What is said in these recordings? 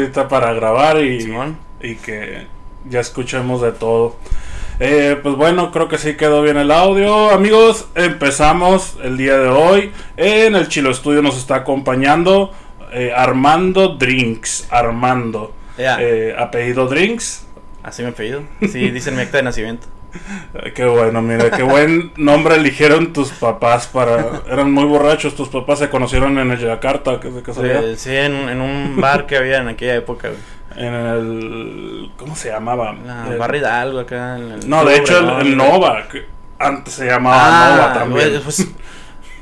ahorita para grabar y, Simón. y que ya escuchemos de todo. Eh, pues bueno, creo que sí quedó bien el audio. Amigos, empezamos el día de hoy. En el Chilo Estudio nos está acompañando eh, Armando Drinks. Armando. Ya. Eh, apellido Drinks. Así me he pedido. Sí, dice mi acta de nacimiento. Qué bueno, mira, qué buen nombre eligieron tus papás para... Eran muy borrachos, tus papás se conocieron en el Yakarta, que casualidad. Eh, sí, en, un- en un bar que había en aquella época, güey. En el... ¿Cómo se llamaba? La El- Bar Hidalgo acá. en el- No, de hecho el. Nova, que antes se llamaba Ah, Nova también. pues,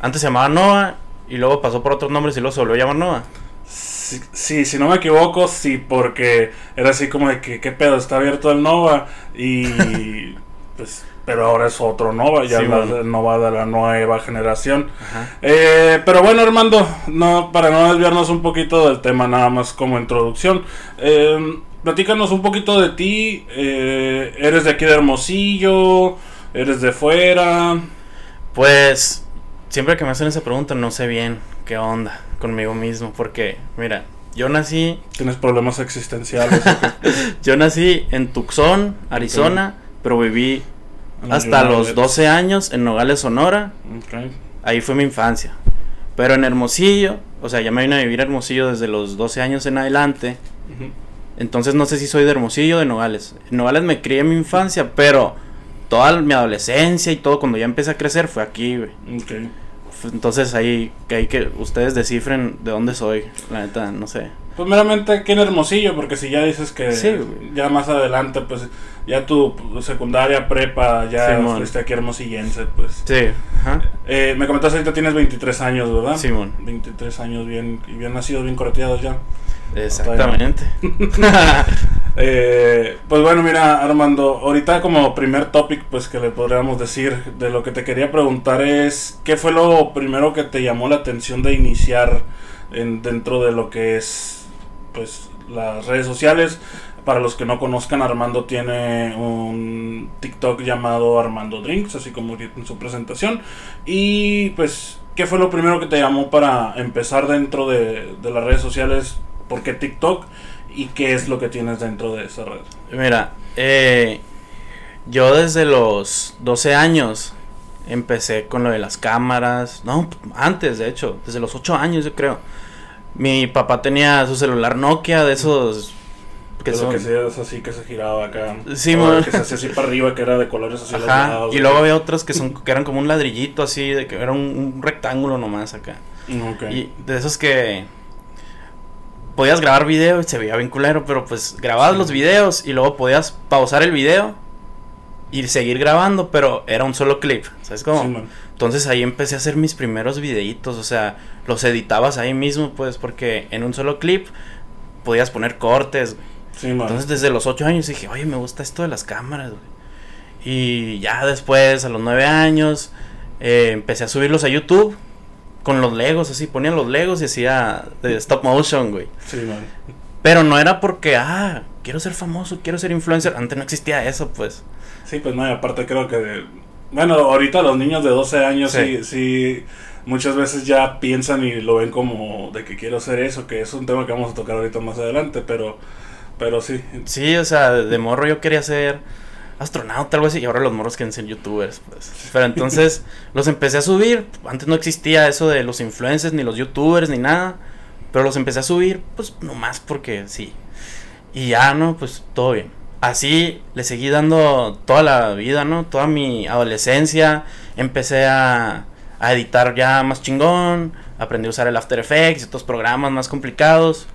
antes se llamaba Nova y luego pasó por otros nombres y luego se volvió a llamar Nova. Sí, sí, si no me equivoco, sí, porque era así como de que, ¿qué pedo? Está abierto el Nova y pues, pero ahora es otro Nova, ya Sí, la- bueno. Nova de la nueva generación. Eh, pero bueno, Armando, no, para no desviarnos un poquito del tema, nada más como introducción. Eh, platícanos un poquito de ti. eh, ¿Eres de aquí de Hermosillo? ¿Eres de fuera? Pues, siempre que me hacen esa pregunta no sé bien qué onda conmigo mismo. Porque, mira, yo nací, ¿Tienes problemas existenciales? yo nací en Tucson, Arizona, pero viví hasta los 12 años en Nogales, Sonora. Ahí fue mi infancia. Pero en Hermosillo, o sea, ya me vine a vivir a Hermosillo desde los 12 años en adelante. Entonces no sé si soy de Hermosillo o de Nogales. En Nogales me crié en mi infancia, pero toda mi adolescencia y todo cuando ya empecé a crecer fue aquí, güey. Entonces ahí que hay que ustedes descifren de dónde soy, la neta, no sé. Pues meramente aquí en Hermosillo, porque si ya dices que Sí, ya más adelante, pues ya tu secundaria, prepa, ya Simón. fuiste aquí hermosillense, pues. Sí, ajá. Eh, me comentaste ahorita tienes 23 años, ¿verdad? Simón. 23 años bien, bien nacidos, bien correteados ya. Exactamente. Eh, pues bueno, mira, Armando, ahorita como primer topic, pues que le podríamos decir de lo que te quería preguntar es, ¿qué fue lo primero que te llamó la atención de iniciar en, dentro de lo que es, pues, las redes sociales? Para los que no conozcan, Armando tiene un TikTok llamado Armando Drinks, así como en su presentación. Y pues, ¿qué fue lo primero que te llamó para empezar dentro de, las redes sociales? ¿Por qué TikTok? ¿Y qué es lo que tienes dentro de esa red? Mira, eh, yo desde los 12 años empecé con lo de las cámaras. No, antes, de hecho, desde los 8 años, yo creo. Mi papá tenía su celular Nokia de esos que Que son. que se- es así que se giraba acá. Sí, O man. Que se hacía así para arriba, que era de colores así. Ajá, lados, y luego había otros que son que eran como un ladrillito así, de que era un, un rectángulo nomás acá. Ok. Y de esos que podías grabar video y se veía bien culero, pero pues grababas Sí. los videos y luego podías pausar el video y seguir grabando, pero era un solo clip, ¿sabes cómo? Sí, man. Entonces ahí empecé a hacer mis primeros videitos, o sea, los editabas ahí mismo, pues, porque en un solo clip podías poner cortes, güey. Sí. Entonces desde los 8 años dije, oye, me gusta esto de las cámaras, güey. Y ya después, a los 9 años, eh, empecé a subirlos a YouTube con los Legos, así, ponía los Legos y hacía de stop motion, güey. Sí, man. Pero no era porque, ah, quiero ser famoso, quiero ser influencer. Antes no existía eso, pues. Sí, pues no, y aparte creo que... de- Bueno, ahorita los niños de 12 años sí. Sí. sí, muchas veces ya piensan y lo ven como de que quiero hacer eso, que es un tema que vamos a tocar ahorita más adelante, pero, pero sí. Sí, o sea, de, morro yo quería ser astronauta, algo así, y ahora los morros quieren ser youtubers, pues. Pero entonces los empecé a subir, antes no existía eso de los influencers, ni los youtubers, ni nada, pero los empecé a subir, pues nomás porque sí. Y ya, ¿no? Pues todo bien. Así le seguí dando toda la vida, ¿no? Toda mi adolescencia, empecé a, a editar ya más chingón, aprendí a usar el After Effects y otros programas más complicados.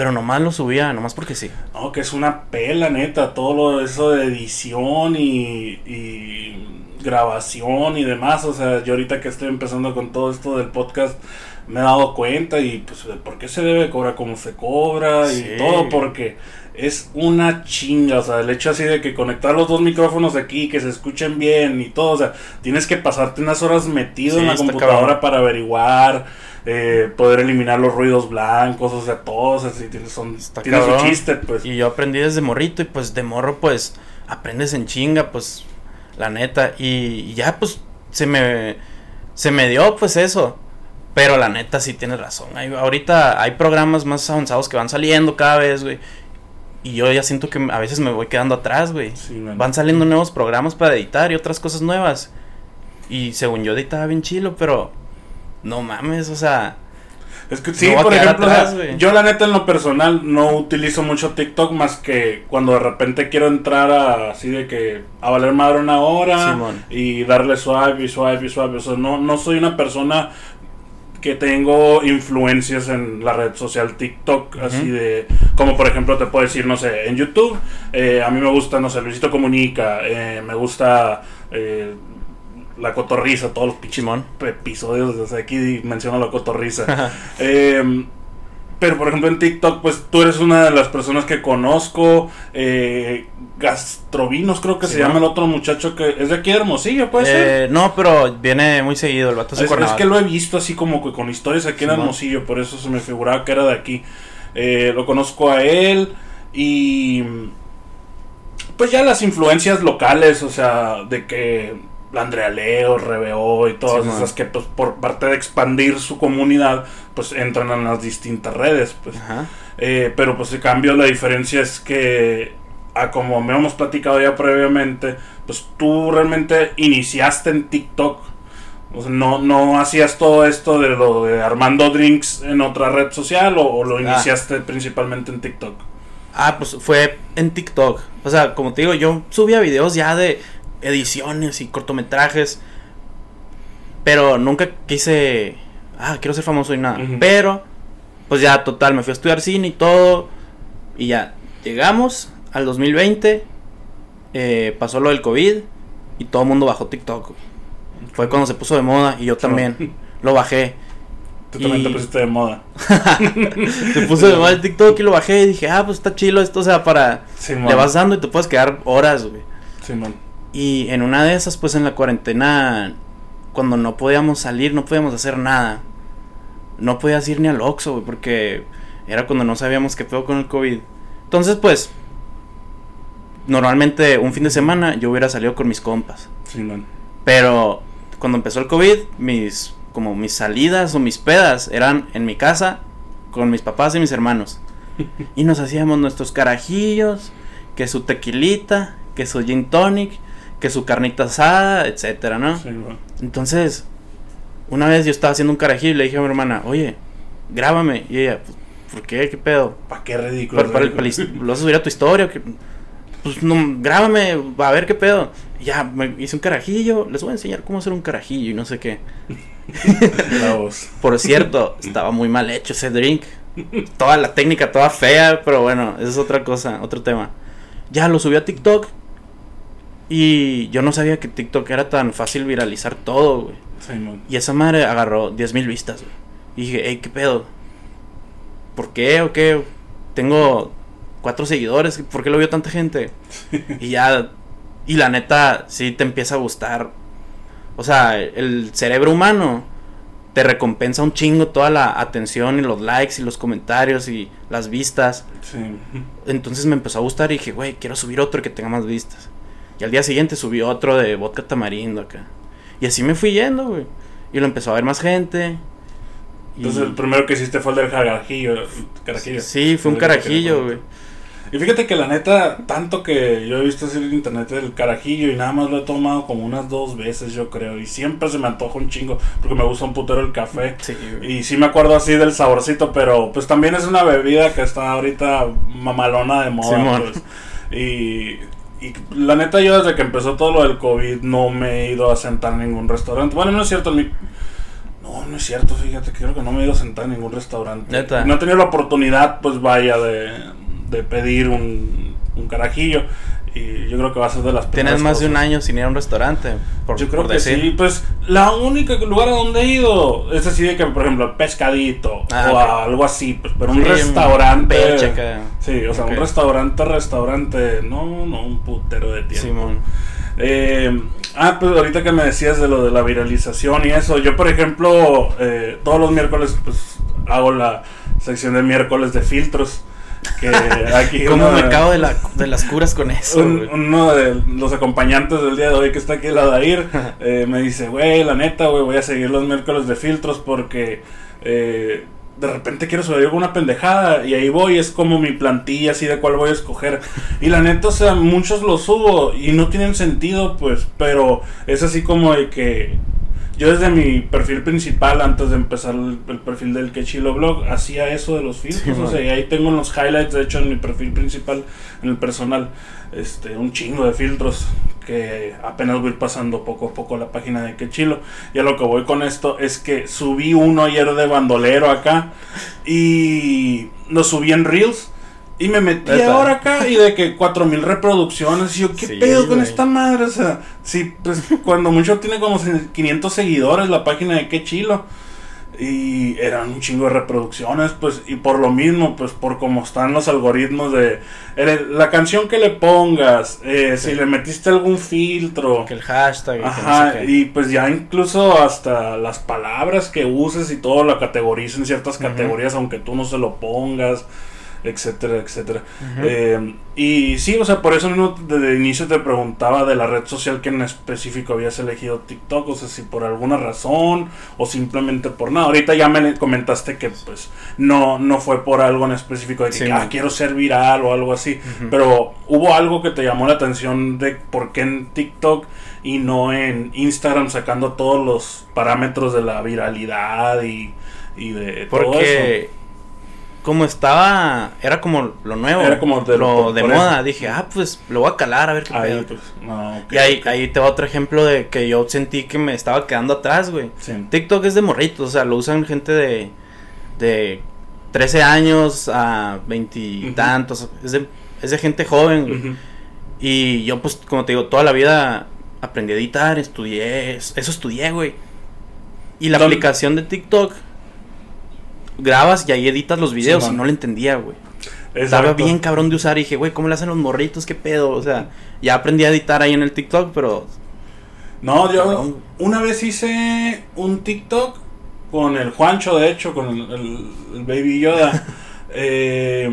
Pero nomás lo subía, nomás porque sí. No, que es una pela, neta, todo lo, eso de edición y, y grabación y demás. O sea, yo ahorita que estoy empezando con todo esto del podcast, me he dado cuenta y pues de por qué se debe cobrar como se cobra Sí. y todo, porque es una chinga. O sea, el hecho así de que conectar los dos micrófonos aquí, que se escuchen bien y todo. O sea, tienes que pasarte unas horas metido Sí, en la computadora cabrón. para averiguar. Eh, poder eliminar los ruidos blancos, o sea, todos así, son, Está tiene su cabrón. chiste, pues. Y yo aprendí desde morrito y pues de morro pues aprendes en chinga, pues la neta. Y, y ya pues se me, se me dio pues eso. Pero la neta sí tienes razón. Hay, ahorita hay programas más avanzados que van saliendo cada vez, güey. Y yo ya siento que a veces me voy quedando atrás, güey. Sí. Van saliendo nuevos programas para editar y otras cosas nuevas. Y según yo editaba bien chilo, pero no mames, o sea, Es que sí, No por ejemplo, o atrás, sea, yo la neta en lo personal no utilizo mucho TikTok más que cuando de repente quiero entrar a así de que a valer madre una hora Simón. y darle suave y suave y suave. O sea, no, no soy una persona que tengo influencias en la red social TikTok, así de, como por ejemplo te puedo decir, no sé, en YouTube, eh, a mí me gusta, no sé, Luisito Comunica, eh, me gusta eh, La Cotorriza, todos los pinches Simón. episodios, o sea, aquí menciono La Cotorriza. Eh, pero por ejemplo en TikTok, pues tú eres una de las personas que conozco. Eh, Gastrovinos, creo que se llama el otro muchacho que es de aquí de Hermosillo, puede ser. Eh, no, pero viene muy seguido el vato. Es, es que lo he visto así como que con historias aquí en. Hermosillo, por eso se me figuraba que era de aquí. Eh, lo conozco a él y pues ya las influencias locales, o sea, de que Andrea Leo, Rebeo y todas esas que pues por parte de expandir su comunidad, pues entran en las distintas redes, pues. Ajá. Eh, pero pues el cambio, la diferencia es que, a como me hemos platicado ya previamente, pues tú realmente iniciaste en TikTok. O sea, no, no hacías todo esto de lo de Armando Drinks en otra red social o, o lo Ah. iniciaste principalmente en TikTok. Ah, pues fue en TikTok. O sea, como te digo, yo subía videos ya de ediciones y cortometrajes. Pero nunca quise. Ah, quiero ser famoso y nada. Pero, pues ya, total, me fui a estudiar cine y todo. Y ya, llegamos al 2020. eh, pasó lo del COVID. Y todo el mundo bajó TikTok. Fue cuando se puso de moda. Y yo también lo bajé. Tú también Y- te pusiste de moda. Se puso de moda el TikTok y lo bajé. Y dije, ah, pues está chilo esto. O sea, para. Simón. Le vas dando y te puedes quedar horas, güey. Simón. Y en una de esas, pues en la cuarentena, cuando no podíamos salir, no podíamos hacer nada. No podías ir ni al Oxxo, güey, porque era cuando no sabíamos qué pedo con el COVID. Entonces, pues, normalmente un fin de semana yo hubiera salido con mis compas. Pero cuando empezó el COVID, mis como mis salidas o mis pedas eran en mi casa con mis papás y mis hermanos. Y nos hacíamos nuestros carajillos, que su tequilita, que su gin tonic, que su carnita asada, etcétera, ¿no? Simón. Entonces, una vez yo estaba haciendo un carajillo y le dije a mi hermana, "Oye, grábame." Y ella, "Pues, ¿por qué? ¿Qué pedo? ¿Para qué ridículo? Para, para el- para el ¿Lo vas a subir a tu historia? qué? Pues no, grábame, a ver qué pedo. Y ya, me hice un carajillo, les voy a enseñar cómo hacer un carajillo y no sé qué. Por cierto, estaba muy mal hecho ese drink. Toda la técnica, toda fea, pero bueno, esa es otra cosa, otro tema. Ya lo subí a TikTok. Y yo no sabía que TikTok era tan fácil viralizar todo, güey. Y esa madre agarró 10 mil vistas, güey. Y dije, hey, ¿qué pedo? ¿Por qué o qué? Tengo cuatro seguidores, ¿por qué lo vio tanta gente? y ya, y la neta, sí te empieza a gustar. O sea, el cerebro humano te recompensa un chingo toda la atención y los likes y los comentarios y las vistas. Sí. Entonces me empezó a gustar y dije, güey, quiero subir otro que tenga más vistas. Y al día siguiente subí otro de vodka tamarindo acá. Y así me fui yendo, güey. Y lo empezó a ver más gente. Y- Entonces el primero que hiciste fue el del carajillo. carajillo. Sí, fue un carajillo, güey. Y fíjate que la neta, tanto que yo he visto así en internet del carajillo y nada más lo he tomado como unas dos veces, yo creo. Y siempre se me antoja un chingo porque me gusta un putero el café. Sí, güey. Y sí me acuerdo así del saborcito, pero pues también es una bebida que está ahorita mamalona de moda. Simón. pues. Y, y la neta yo desde que empezó todo lo del COVID no me he ido a sentar en ningún restaurante. Bueno, no es cierto, en mi- no, no es cierto, fíjate, creo que no me he ido a sentar en ningún restaurante. Neta. No he tenido la oportunidad, pues vaya, de, de pedir un, un carajillo. Y yo creo que va a ser de las Tienes primeras más de un año sin ir a un restaurante. Por, Yo creo por que decir. sí, pues la única lugar a donde he ido es así de que, por ejemplo, pescadito Ah, o ok. a algo así, pues, pero un Sí, restaurante. Sí, o sea, un restaurante, restaurante, no, no, un putero de tiempo. Simón. Eh, ah, pues ahorita que me decías de lo de la viralización y eso, yo por ejemplo, eh, todos los miércoles pues hago la sección de miércoles de filtros Que aquí ¿Cómo uno me cago de, la, de las curas con eso? un- uno de los acompañantes del día de hoy que está aquí al lado de ir eh, me dice, güey, la neta, güey, voy a seguir los miércoles de filtros porque eh, de repente quiero subir alguna pendejada y ahí voy, es como mi plantilla así de cuál voy a escoger. Y la neta, o sea, muchos los subo y no tienen sentido, pues, pero es así como de que yo desde mi perfil principal, antes de empezar el, el perfil del Quechilo Blog, hacía eso de los filtros. Sí, o sea, y ahí tengo los highlights, de hecho, en mi perfil principal, en el personal, este, un chingo de filtros que apenas voy a ir pasando poco a poco la página de Quechilo. Y a lo que voy con esto es que subí uno ayer de bandolero acá y lo subí en Reels. Y me metí ahora acá y de que 4000 reproducciones. Y yo, ¿qué Sí, pedo con esta madre? O sea, sí, pues cuando mucho tiene como 500 seguidores la página de Qué Chilo. Y eran un chingo de reproducciones, pues, y por lo mismo, pues, por cómo están los algoritmos de el- la canción que le pongas, eh, si le metiste algún filtro, Que el hashtag. y que no Ajá, sé y pues ya incluso hasta las palabras que uses y todo la categoriza en ciertas categorías, aunque tú no se lo pongas, etcétera, etcétera. Eh, y sí, o sea, por eso mismo desde el inicio te preguntaba de la red social que en específico habías elegido TikTok, o sea, si por alguna razón o simplemente por nada. Ahorita ya me comentaste que pues no, no fue por algo en específico de que, Sí, ah, quiero ser viral o algo así, pero hubo algo que te llamó la atención de por qué en TikTok y no en Instagram sacando todos los parámetros de la viralidad y, y de todo eso. Como estaba, era como lo nuevo, Era como de lo de por moda, eso. dije, ah, pues lo voy a calar a ver qué Ahí, pedo. pues, no, Y ahí, ahí te va otro ejemplo de que yo sentí que me estaba quedando atrás, güey. Sí. TikTok es de morritos, o sea, lo usan gente de, de 13 años a 20 y tantos, es de, es de gente joven, güey. Y yo, pues, como te digo, toda la vida aprendí a editar, estudié, eso estudié, güey. Y la ¿Dónde- aplicación de TikTok, grabas y ahí editas los videos man. y no le entendía, güey. Estaba bien cabrón de usar y dije, güey, ¿cómo le hacen los morritos? ¿Qué pedo? O sea, ya aprendí a editar ahí en el TikTok, pero... No, yo Cabrón. una vez hice un TikTok con el Juancho, de hecho, con el, el- el Baby Yoda. eh,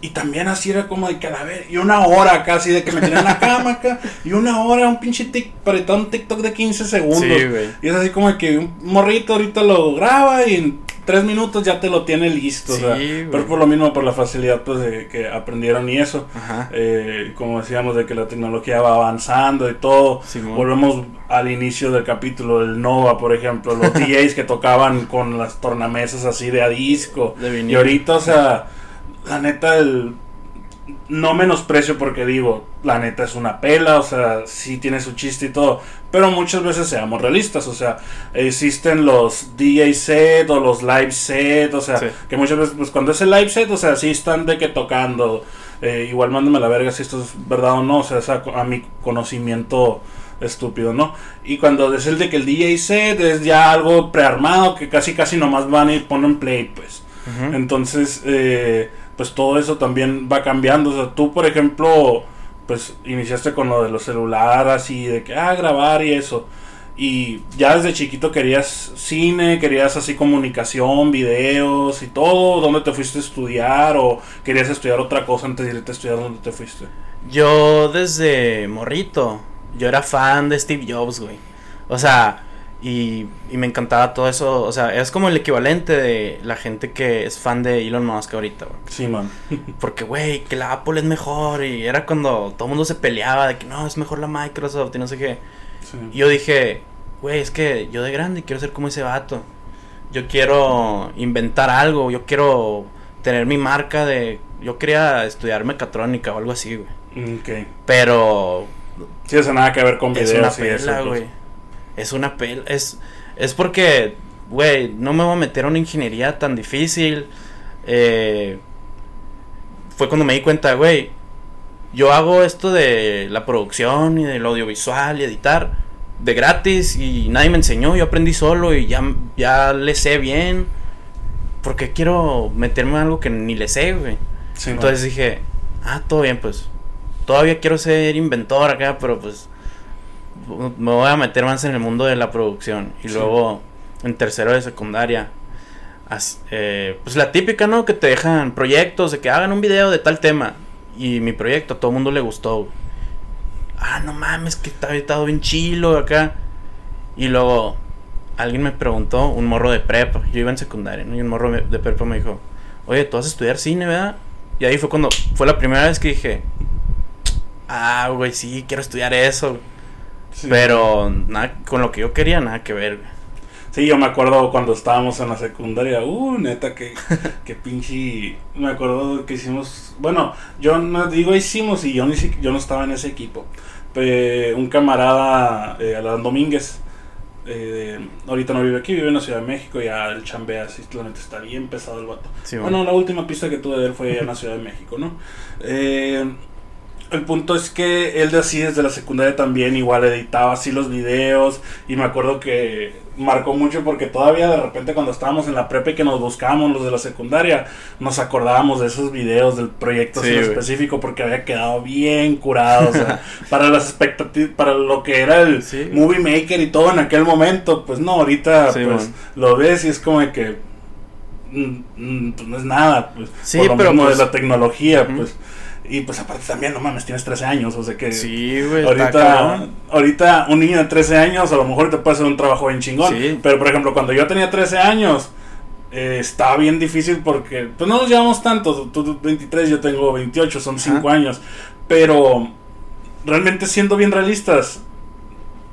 y también así era como de cadáver. Y una hora casi de que me tenían en la cama acá. Y una hora un pinche tic, para editar un TikTok de 15 segundos. Sí. Y es así como de que un morrito ahorita lo graba y en tres minutos ya te lo tiene listo. o Sí, sea, güey. pero por lo mismo, por la facilidad pues de que aprendieron y eso. Ajá. Eh, como decíamos, de que la tecnología va avanzando y todo. Simón. Volvemos al inicio del capítulo, el Nova, por ejemplo, los DJs que tocaban con las tornamesas así de a disco. De. Y ahorita, o sea, la neta, el, no menosprecio porque digo, la neta es una pela, o sea, sí tiene su chiste y todo, pero muchas veces seamos realistas, o sea, existen los DJ set o los live set, o sea, Sí. que muchas veces, pues cuando es el live set, o sea, sí están de que tocando, eh, igual mándame la verga si esto es verdad o no, o sea, es a, a mi conocimiento estúpido, ¿no? Y cuando es el de que el DJ set es ya algo prearmado que casi casi nomás van y ponen play, pues. Entonces, eh, pues todo eso también va cambiando. O sea, tú, por ejemplo, pues iniciaste con lo de los celulares y de que, ah, grabar y eso. Y ya desde chiquito querías cine, querías así comunicación, videos y todo. ¿Dónde te fuiste a estudiar? ¿O querías estudiar otra cosa antes de irte a estudiar dónde te fuiste? Yo desde morrito, yo era fan de Steve Jobs, güey. O sea, y, y me encantaba todo eso. O sea, es como el equivalente de la gente que es fan de Elon Musk ahorita, güey. Sí, man. Porque, güey, que la Apple es mejor. Y era cuando todo el mundo se peleaba de que no, es mejor la Microsoft y no sé qué. Sí. Y yo dije, güey, es que yo de grande quiero ser como ese vato. Yo quiero inventar algo, yo quiero tener mi marca de... Yo quería estudiar mecatrónica o algo así, güey. Ok. Pero Sí, eso nada que ver con videos es una pela, pues. güey. Es una pela. Es, es porque, güey, no me voy a meter a una ingeniería tan difícil. Eh, fue cuando me di cuenta, güey, yo hago esto de la producción y del audiovisual y editar de gratis y nadie me enseñó, yo aprendí solo y ya, ya le sé bien. Porque quiero meterme en algo que ni le sé, güey. Sí. Entonces dije, ah, todo bien, pues. Todavía quiero ser inventor acá, pero pues me voy a meter más en el mundo de la producción. Y Sí. luego, en tercero de secundaria, eh, pues la típica, ¿no? Que te dejan proyectos de que hagan un video de tal tema. Y mi proyecto a todo el mundo le gustó. Ah, no mames, que está editado bien chilo acá. Y luego alguien me preguntó, un morro de prepa, yo iba en secundaria, ¿no? Y un morro de prepa me dijo, oye, tú vas a estudiar cine, ¿verdad? Y ahí fue cuando, fue la primera vez que dije, ah, güey, sí, quiero estudiar eso. Pero nada, con lo que yo quería, nada que ver, Sí, yo me acuerdo cuando estábamos en la secundaria, uh, neta, que, que pinche, me acuerdo que hicimos, bueno, yo no digo hicimos y yo, ni yo no estaba en ese equipo, un camarada, eh, Alan Domínguez, eh, ahorita no vive aquí, vive en la Ciudad de México, ya el chambea, así, claramente está bien pesado el vato. bueno. la última pista que tuve de él fue en la Ciudad de México, ¿no? Eh, el punto es que él de así desde la secundaria también igual editaba así los videos y me acuerdo que marcó mucho porque todavía de repente cuando estábamos en la prepa y que nos buscábamos los de la secundaria nos acordábamos de esos videos del proyecto en específico porque había quedado bien curado para las expectativas para lo que era el movie maker y todo en aquel momento pues no ahorita pues lo ves y es como de que mm, mm, pues no es nada pues por lo pero pues, de la tecnología pues y pues aparte también, no mames, tienes 13 años, o sea que... Sí, güey. Ahorita, ahorita un niño de 13 años a lo mejor te puede hacer un trabajo bien chingón. Pero por ejemplo, cuando yo tenía 13 años, eh, estaba bien difícil porque pues no nos llevamos tanto. Tú 23, yo tengo 28, son 5 años. Pero realmente siendo bien realistas,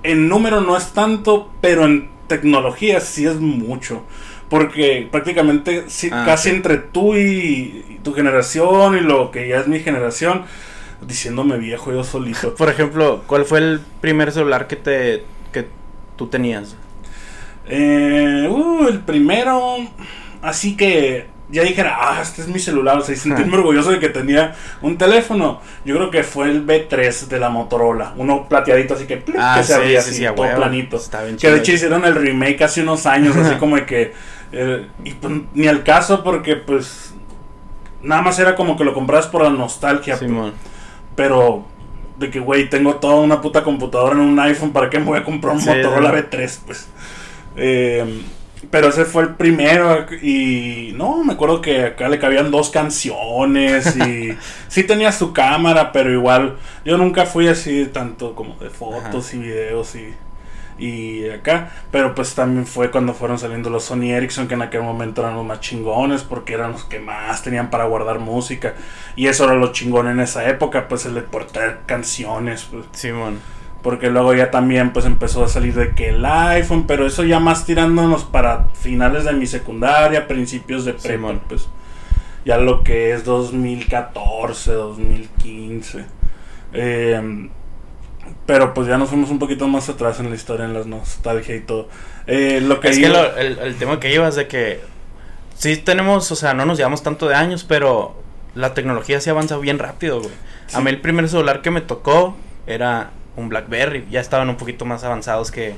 en número no es tanto, pero en tecnología sí es mucho. Porque prácticamente ah, casi entre tú y, tu generación y lo que ya es mi generación, diciéndome viejo yo solito. Por ejemplo, ¿cuál fue el primer celular que te que tú tenías? Eh, uh, el primero, así que ya dijera, ah, este es mi celular, o sea, y sentirme orgulloso de que tenía un teléfono. Yo creo que fue el B3 de la Motorola, uno plateadito, así que, ah, que se abría así, todo planito. que de hecho hicieron el remake hace unos años, así como de que eh, y pues, ni al caso porque pues nada más era como que lo compras por la nostalgia. pero de que, güey, tengo toda una puta computadora en un iPhone, ¿para qué me voy a comprar un Motorola B3? Pues. Em, pero ese fue el primero y no, me acuerdo que acá le cabían dos canciones y sí tenía su cámara, pero igual yo nunca fui así tanto como de fotos y videos y y acá, pero pues también fue cuando fueron saliendo los Sony Ericsson que en aquel momento eran los más chingones porque eran los que más tenían para guardar música y eso era lo chingón en esa época, pues el de portar canciones, pues. Simón. Porque luego ya también pues empezó a salir de que el iPhone, pero eso ya más tirándonos para finales de mi secundaria, principios de prepa, pues ya lo que es 2014, 2015. Eh, pero pues ya nos fuimos un poquito más atrás en la historia, en la nostalgia y todo. Eh, lo que es que el, tema que es de que sí tenemos, o sea, no nos llevamos tanto de años, pero la tecnología sí avanza bien rápido, güey. A mí el primer celular que me tocó era un BlackBerry. Ya estaban un poquito más avanzados que,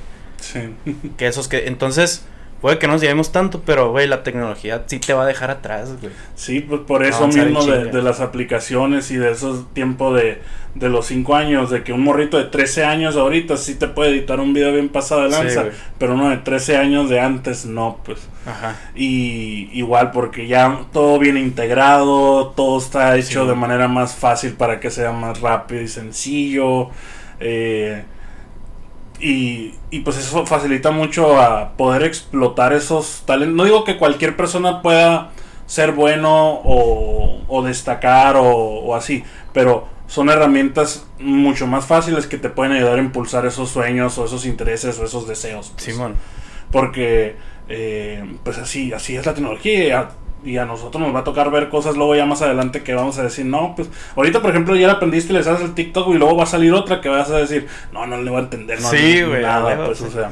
que esos que... Entonces Puede que no nos llevemos tanto, pero, güey, la tecnología sí te va a dejar atrás, güey. Sí, pues por eso mismo de, las aplicaciones y de esos tiempos de, de los 5 años, de que un morrito de 13 años ahorita sí te puede editar un video bien pasado de lanza, pero uno de 13 años de antes no, pues. Ajá. Y igual porque ya todo viene integrado, todo está hecho de manera más fácil para que sea más rápido y sencillo. Eh, y, y, pues eso facilita mucho a poder explotar esos talentos. No digo que cualquier persona pueda ser bueno o, o destacar o, o, así, pero son herramientas mucho más fáciles que te pueden ayudar a impulsar esos sueños o esos intereses o esos deseos. Pues. Simón. Porque, eh, pues así, así es la tecnología y a nosotros nos va a tocar ver cosas luego ya más adelante que vamos a decir, no, pues ahorita por ejemplo ya la aprendiste y le haces el TikTok y luego va a salir otra que vas a decir, no, no le voy a entender no, sí, nada, pues o sea.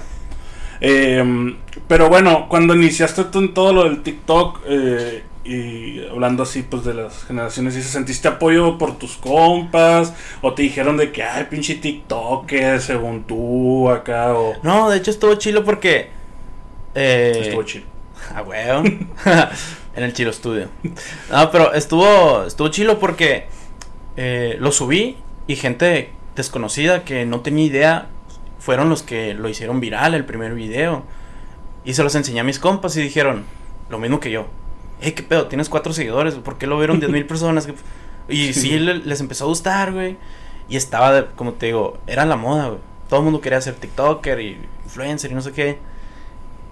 Em, pero bueno, cuando iniciaste tú en todo lo del TikTok eh, y hablando así pues de las generaciones, ¿y se sentiste apoyo por tus compas? ¿O te dijeron de que, ay, pinche TikTok, según tú acá? O... No, de hecho estuvo chilo porque... Eh... Estuvo chilo. Ah, weón. En el Chilo Studio. No, pero estuvo, estuvo chilo porque eh, lo subí y gente desconocida que no tenía idea fueron los que lo hicieron viral el primer video. Y se los enseñé a mis compas y dijeron, lo mismo que yo. Hey, ¿qué pedo? Tienes cuatro seguidores, ¿por qué lo vieron 10 mil personas? Y sí, les empezó a gustar, güey. Y estaba, como te digo, era la moda, güey. Todo el mundo quería ser TikToker y influencer y no sé qué.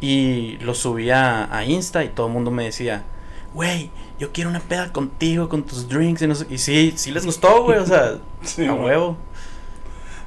Y lo subía a Insta y todo el mundo me decía, güey, yo quiero una peda contigo, con tus drinks y no sé. Y sí, sí les gustó, güey, o sea, a huevo.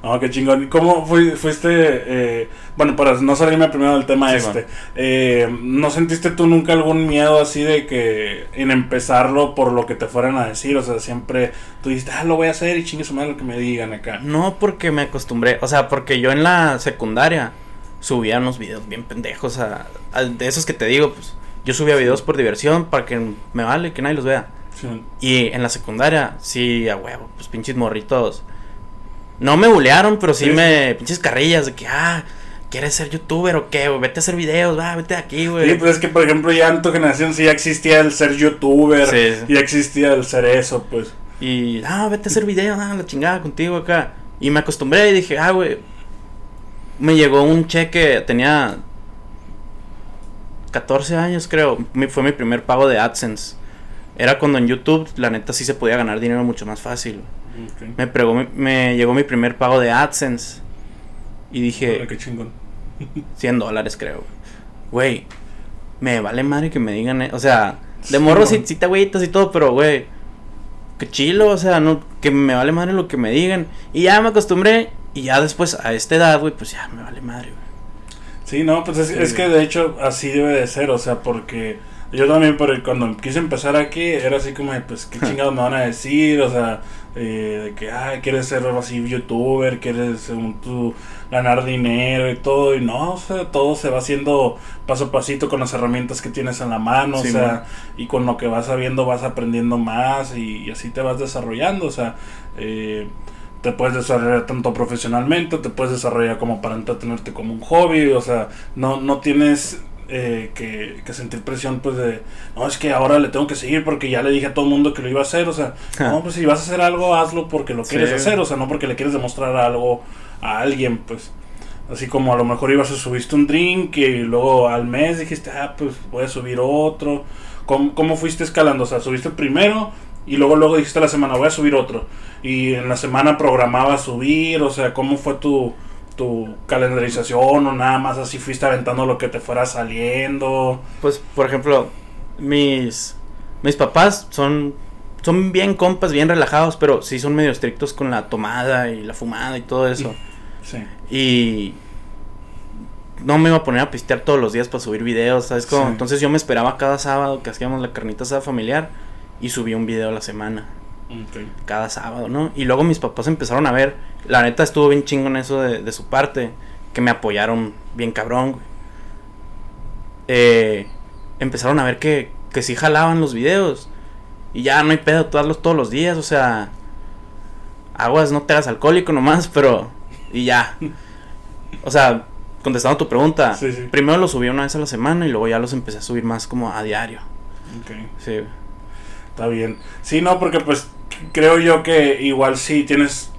No, qué chingón. ¿Cómo fuiste? Eh, bueno, para no salirme primero del tema este, eh, ¿no sentiste tú nunca algún miedo así de que en empezarlo por lo que te fueran a decir? O sea, siempre tú dijiste, ah, lo voy a hacer y chingue su madre lo que me digan acá. No, porque me acostumbré. O sea, porque yo en la secundaria subía unos videos bien pendejos. A, de esos que te digo, pues yo subía videos por diversión para que me vale que nadie los vea. Y en la secundaria, sí, a huevo, pues pinches morritos no me bulearon, pero sí, me. pinches carrillas de que, ah, ¿quieres ser youtuber o qué? Vete a hacer videos, va, vete de aquí, güey. Sí, pues es que, por ejemplo, ya en tu generación sí ya existía el ser youtuber. Sí, Ya existía el ser eso, pues. Y, ah, vete a hacer videos, ah, la chingada contigo acá. Y me acostumbré y dije, ah, güey. Me llegó un cheque, tenía 14 años, creo. Fue mi primer pago de AdSense. Era cuando en YouTube, la neta, sí se podía ganar dinero mucho más fácil. Me, pregó, me, llegó mi primer pago de AdSense. Y dije... qué chingón. 100 dólares creo. Güey, me vale madre que me digan... Eh, o sea, de morro sí, te agüitas y todo, pero güey... Qué chilo, o sea, no, que me vale madre lo que me digan. Y ya me acostumbré. Y ya después, a esta edad, güey, pues ya me vale madre, güey. Sí, no, pues es, es que de hecho así debe de ser, o sea, porque yo también, pero cuando quise empezar aquí, era así como, pues, ¿qué chingados me van a decir? O sea, eh, de que, ay, quieres ser así youtuber, quieres, según tú, ganar dinero y todo. Y no, o sea, todo se va haciendo paso a pasito con las herramientas que tienes en la mano, o sea, y con lo que vas sabiendo vas aprendiendo más y, así te vas desarrollando, o sea, eh, te puedes desarrollar tanto profesionalmente, te puedes desarrollar como para entretenerte como un hobby, o sea, no, no tienes eh, que, sentir presión pues de, no, es que ahora le tengo que seguir porque ya le dije a todo el mundo que lo iba a hacer, o sea, no, pues si vas a hacer algo, hazlo porque lo quieres hacer, o sea, no porque le quieres demostrar algo a alguien, pues. Así como a lo mejor ibas a subiste un drink y luego al mes dijiste, ah, pues voy a subir otro. ¿Cómo, cómo fuiste escalando? O sea, subiste primero y luego luego dijiste la semana voy a subir otro. Y en la semana programaba subir, o sea, ¿cómo fue tu, tu calendarización o nada más así fuiste aventando lo que te fuera saliendo? Pues, por ejemplo, mis, mis papás son, son bien compas, bien relajados, pero sí son medio estrictos con la tomada y la fumada y todo eso. Sí. Y no me iba a poner a pistear todos los días para subir videos, ¿sabes cómo? Entonces yo me esperaba cada sábado que hacíamos la carnita asada familiar y subía un video a la semana. Cada sábado, ¿no? Y luego mis papás empezaron a ver. La neta estuvo bien chingo en eso de, su parte. Que me apoyaron bien cabrón, eh, empezaron a ver que, que sí jalaban los videos. Y ya no hay pedo, tú hazlos todos los días, o sea. Aguas, no te hagas alcohólico nomás, pero. Y ya. O sea, contestando tu pregunta. Primero los subí una vez a la semana y luego ya los empecé a subir más como a diario. Sí. Está bien. Sí, no, porque pues creo yo que igual sí tienes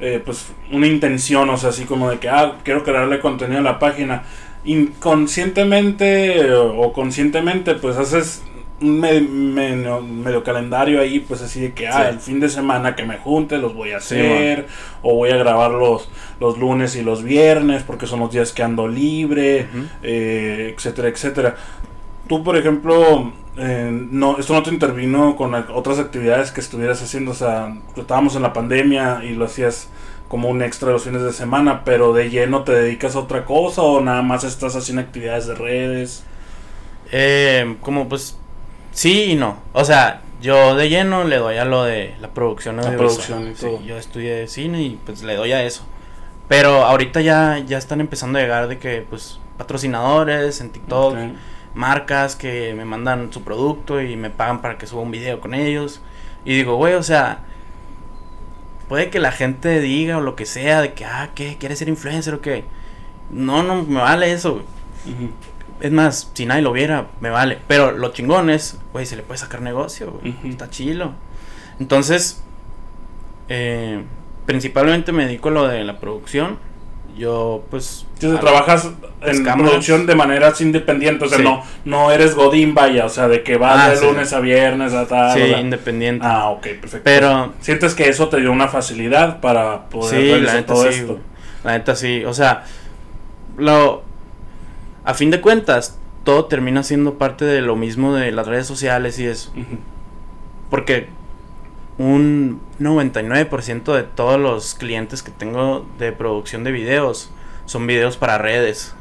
eh, pues una intención, o sea, así como de que, ah, quiero crearle contenido a la página. Inconscientemente o, conscientemente, pues haces un medio, calendario ahí, pues así de que, ah, el fin de semana que me junte los voy a hacer, o voy a grabar los, los lunes y los viernes, porque son los días que ando libre, eh, etcétera, etcétera. Tú, por ejemplo, eh, no, esto no te intervino con otras actividades que estuvieras haciendo, o sea, estábamos en la pandemia y lo hacías como un extra los fines de semana, pero de lleno te dedicas a otra cosa o nada más estás haciendo actividades de redes. Eh, como pues sí y no, o sea, yo de lleno le doy a lo de la producción. La producción y todo. yo estudié cine y pues le doy a eso. Pero ahorita ya, ya están empezando a llegar de que pues patrocinadores en TikTok marcas que me mandan su producto y me pagan para que suba un video con ellos. Y digo, güey, o sea, puede que la gente diga o lo que sea de que, ah, ¿qué? ¿Quieres ser influencer o qué? No, no me vale eso, Es más, si nadie lo viera, me vale. Pero lo chingón es, güey, se le puede sacar negocio, Está chilo. Entonces, eh, principalmente me dedico a lo de la producción Yo, pues. Entonces, trabajas en producción de maneras independientes. O sea, no, no eres Godín, vaya. O sea, de que vas ah, de lunes a viernes a tal. Sí, independiente. Ah, ok, perfecto. Pero. ¿Sientes que eso te dio una facilidad para poder sí, realizar la todo esto? La neta sí. O sea, lo. A fin de cuentas, todo termina siendo parte de lo mismo de las redes sociales y eso. Porque un 99% de todos los clientes que tengo de producción de videos son videos para redes.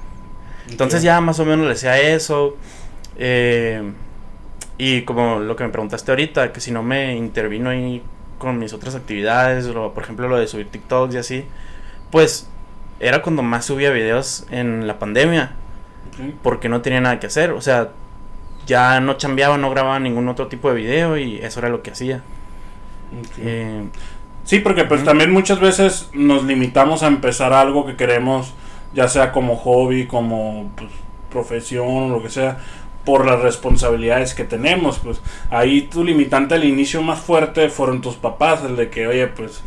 Entonces ya más o menos le decía eso. Eh, y como lo que me preguntaste ahorita, que si no me intervino ahí con mis otras actividades, por ejemplo lo de subir TikToks y así, pues era cuando más subía videos en la pandemia. Porque no tenía nada que hacer. O sea, ya no chambeaba, no grababa ningún otro tipo de video y eso era lo que hacía. Eh, sí, porque pues también muchas veces nos limitamos a empezar algo que queremos, ya sea como hobby, como pues, profesión, lo que sea, por las responsabilidades que tenemos. Pues. Ahí tu limitante al inicio más fuerte fueron tus papás, el de que, oye, pues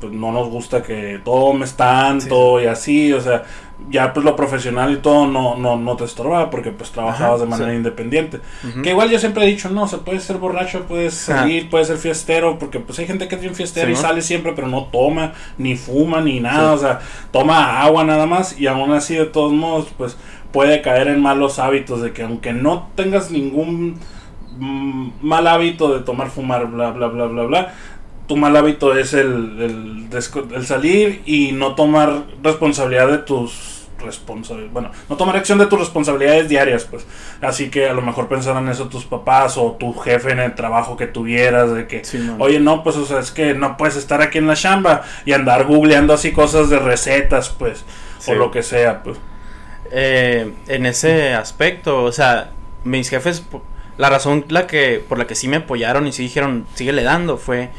pues no nos gusta que tomes tanto y así, o sea, ya pues lo profesional y todo no, no, no te estorbaba porque pues trabajabas de manera independiente. Que igual yo siempre he dicho, no, se puede ser borracho, puedes salir, puedes ser fiestero, porque pues hay gente que es un fiestero y sale siempre, pero no toma, ni fuma, ni nada, o sea, toma agua nada más y aún así de todos modos pues puede caer en malos hábitos de que aunque no tengas ningún mm, mal hábito de tomar, fumar, bla, bla, bla, bla, bla, tu mal hábito es el, el, salir y no tomar responsabilidad de tus responsabilidades. Bueno, no tomar acción de tus responsabilidades diarias, pues. Así que a lo mejor pensaran eso tus papás o tu jefe en el trabajo que tuvieras, de que, oye, no, pues, o sea, es que no puedes estar aquí en la chamba y andar googleando así cosas de recetas, pues, o lo que sea, pues. Eh, en ese aspecto, o sea, mis jefes, la razón la que, por la que sí me apoyaron y sí dijeron, síguele dando, fue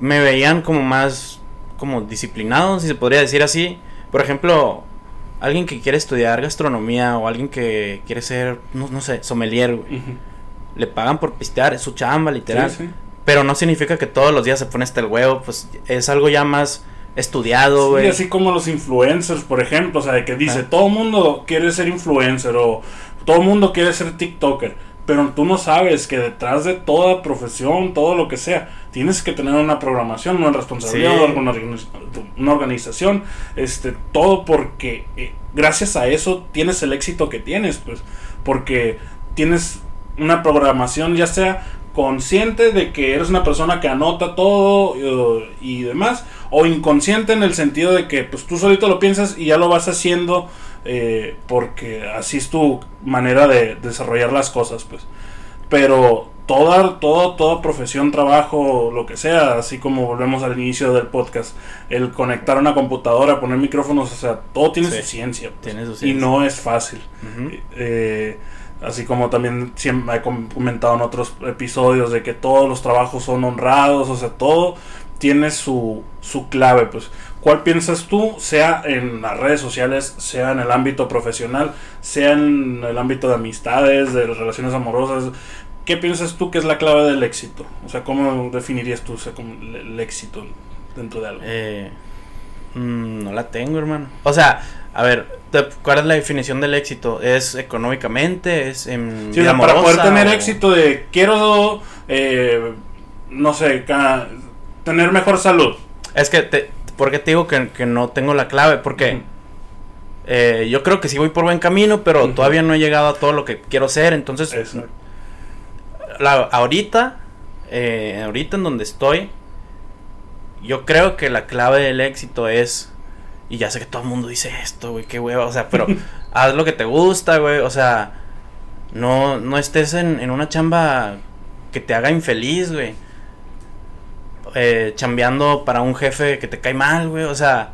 me veían como más como disciplinado, si se podría decir así. Por ejemplo, alguien que quiere estudiar gastronomía o alguien que quiere ser, no, no sé, sommelier, Le pagan por pistear, es su chamba, literal. Pero no significa que todos los días se pone hasta el huevo, pues es algo ya más estudiado, güey. así como los influencers, por ejemplo, o sea, de que dice, ah. todo mundo quiere ser influencer o todo mundo quiere ser TikToker pero tú no sabes que detrás de toda profesión, todo lo que sea, tienes que tener una programación, una responsabilidad, una, organización, este, todo porque eh, gracias a eso tienes el éxito que tienes, pues, porque tienes una programación ya sea consciente de que eres una persona que anota todo eh, y demás, o inconsciente en el sentido de que pues tú solito lo piensas y ya lo vas haciendo eh, porque así es tu manera de desarrollar las cosas, pues. Pero toda, toda, toda profesión, trabajo, lo que sea, así como volvemos al inicio del podcast, el conectar una computadora, poner micrófonos, o sea, todo tiene, su, ciencia, pues, Y no es fácil. Eh, así como también siempre he comentado en otros episodios de que todos los trabajos son honrados, o sea, todo tiene su, su clave, pues. ¿Cuál piensas tú, sea en las redes sociales, sea en el ámbito profesional, sea en el ámbito de amistades, de relaciones amorosas? ¿Qué piensas tú que es la clave del éxito? O sea, ¿cómo definirías tú el éxito dentro de algo? Eh, mm, no la tengo, hermano. O sea, a ver, ¿cuál es la definición del éxito? ¿Es económicamente? ¿Es en sí, para poder tener éxito de quiero, eh, no sé, tener mejor salud. Es que te, ¿Por qué te digo que, no tengo la clave? Porque eh, yo creo que sí voy por buen camino, pero todavía no he llegado a todo lo que quiero ser. Entonces, ahorita, eh, ahorita en donde estoy, yo creo que la clave del éxito es. Y ya sé que todo el mundo dice esto, güey, qué hueva. O sea, pero haz lo que te gusta, güey. O sea, no, no estés en, en una chamba que te haga infeliz, güey eh, chambeando para un jefe que te cae mal, güey. O sea,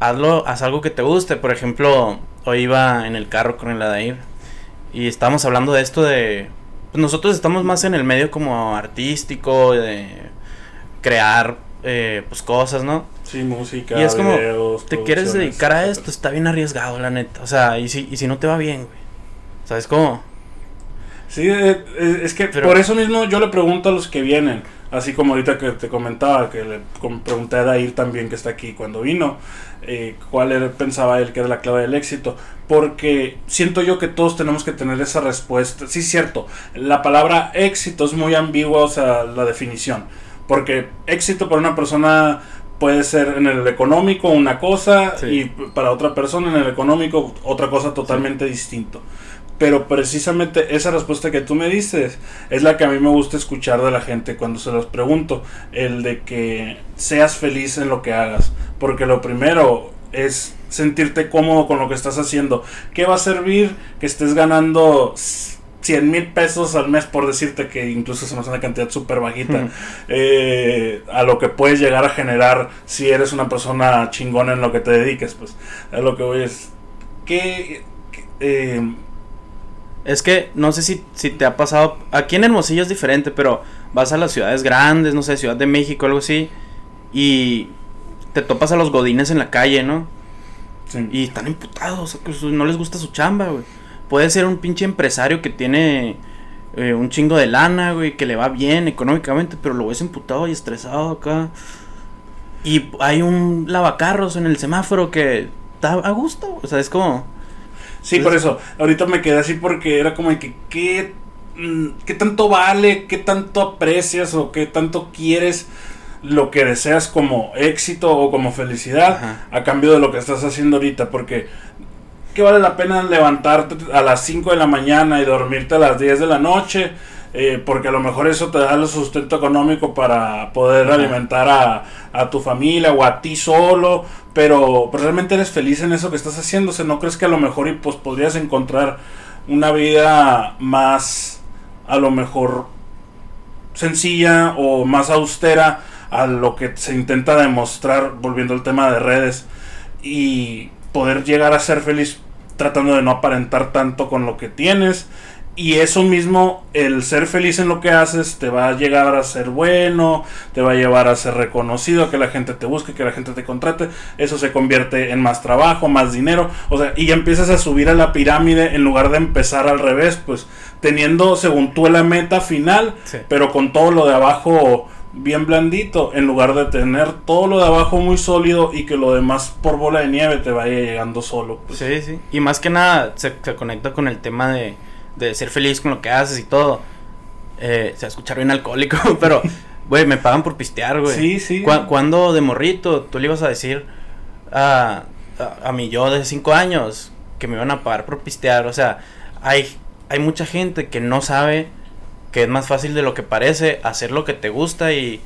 hazlo, haz algo que te guste. Por ejemplo, hoy iba en el carro con el Adair y estábamos hablando de esto de... Pues nosotros estamos más en el medio como artístico, de crear eh, pues cosas, ¿no? Sí, música. Y es como, te quieres dedicar a esto, está bien arriesgado, la neta. O sea, y si, y si no te va bien, güey. ¿Sabes cómo? Sí, eh, es que por eso mismo yo le pregunto a los que vienen, Así como ahorita que te comentaba, que le pregunté a Dair también que está aquí cuando vino, eh, cuál era, pensaba él que era la clave del éxito. Porque siento yo que todos tenemos que tener esa respuesta. Sí, cierto, la palabra éxito es muy ambigua, o sea, la definición. Porque éxito para una persona puede ser en el económico una cosa y para otra persona en el económico otra cosa totalmente distinto. Pero precisamente esa respuesta que tú me dices es la que a mí me gusta escuchar de la gente cuando se los pregunto. El de que seas feliz en lo que hagas. Porque lo primero es sentirte cómodo con lo que estás haciendo. ¿Qué va a servir que estés ganando 100 mil pesos al mes por decirte que incluso es una cantidad súper bajita eh, a lo que puedes llegar a generar si eres una persona chingona en lo que te dediques pues a lo que voy es que eh, es que no sé si, si te ha pasado aquí en Hermosillo es diferente pero vas a las ciudades grandes no sé Ciudad de México algo así y te topas a los godines en la calle no y están imputados no les gusta su chamba güey. Puede ser un pinche empresario que tiene eh, un chingo de lana, güey, que le va bien económicamente, pero lo ves emputado y estresado acá. Y hay un lavacarros en el semáforo que está a gusto, o sea, es como... Sí, por eso, ahorita me quedé así porque era como que, ¿qué, mm, ¿qué tanto vale? ¿Qué tanto aprecias o qué tanto quieres? lo que deseas como éxito o como felicidad a cambio de lo que estás haciendo ahorita porque que vale la pena levantarte a las 5 de la mañana y dormirte a las 10 de la noche, eh, porque a lo mejor eso te da el sustento económico para poder alimentar a, a, tu familia o a ti solo, pero, pues, realmente eres feliz en eso que estás haciendo, ¿no crees que a lo mejor y, pues, podrías encontrar una vida más, a lo mejor, sencilla o más austera a lo que se intenta demostrar, volviendo al tema de redes? Y poder llegar a ser feliz tratando de no aparentar tanto con lo que tienes. Y eso mismo, el ser feliz en lo que haces, te va a llegar a ser bueno, te va a llevar a ser reconocido, que la gente te busque, que la gente te contrate. Eso se convierte en más trabajo, más dinero. O sea, y ya empiezas a subir a la pirámide en lugar de empezar al revés, pues teniendo, según tú, la meta final, pero con todo lo de abajo bien blandito, en lugar de tener todo lo de abajo muy sólido y que lo demás por bola de nieve te vaya llegando solo. Pues. Sí, sí. Y más que nada se, conecta con el tema de, de, ser feliz con lo que haces y todo. Eh, se va a escuchar bien alcohólico, pero, güey, me pagan por pistear, güey. Sí, sí. cuando de morrito tú le ibas a decir a, a, a mi yo de 5 años que me iban a pagar por pistear? O sea, hay, hay mucha gente que no sabe que es más fácil de lo que parece hacer lo que te gusta y,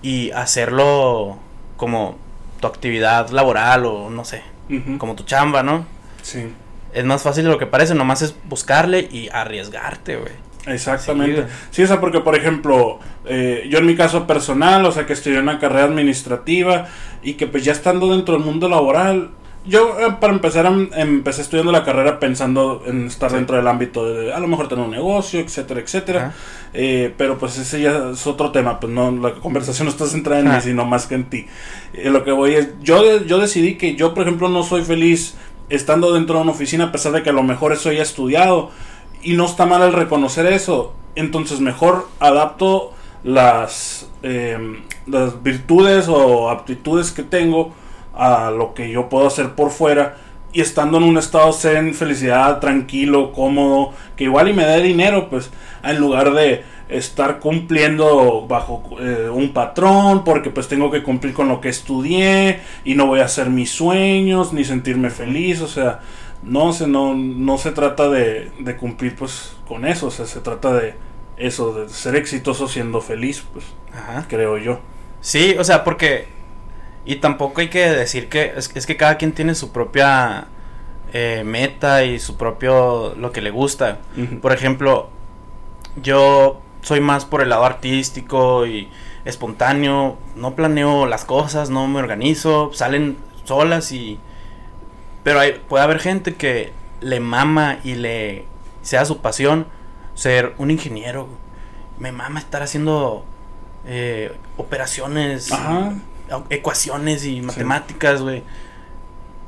y hacerlo como tu actividad laboral o no sé, como tu chamba, ¿no? Sí. Es más fácil de lo que parece, nomás es buscarle y arriesgarte, güey. Exactamente. Sí, o sea, porque por ejemplo, eh, yo en mi caso personal, o sea, que estudié una carrera administrativa y que pues ya estando dentro del mundo laboral, yo, eh, para empezar, em, empecé estudiando la carrera pensando en estar dentro del ámbito de a lo mejor tener un negocio, etcétera, etcétera. Eh, pero pues ese ya es otro tema, pues no, la conversación no está centrada en mí, sino más que en ti. Eh, lo que voy es, yo, yo decidí que yo, por ejemplo, no soy feliz estando dentro de una oficina a pesar de que a lo mejor eso ya estudiado. Y no está mal el reconocer eso. Entonces mejor adapto las, em, las virtudes o aptitudes que tengo a lo que yo puedo hacer por fuera y estando en un estado zen, felicidad, tranquilo, cómodo, que igual y me dé dinero, pues en lugar de estar cumpliendo bajo eh, un patrón porque pues tengo que cumplir con lo que estudié y no voy a hacer mis sueños ni sentirme feliz, o sea, no se, no, no se trata de, de cumplir pues con eso, o sea, se trata de eso, de ser exitoso siendo feliz, pues, creo yo. Sí, o sea, porque y tampoco hay que decir que es, que cada quien tiene su propia eh, meta y su propio lo que le gusta. Por ejemplo, yo soy más por el lado artístico y espontáneo, no planeo las cosas, no me organizo, salen solas y pero hay, puede haber gente que le mama y le sea su pasión ser un ingeniero. Me mama estar haciendo eh, operaciones ecuaciones y matemáticas, güey.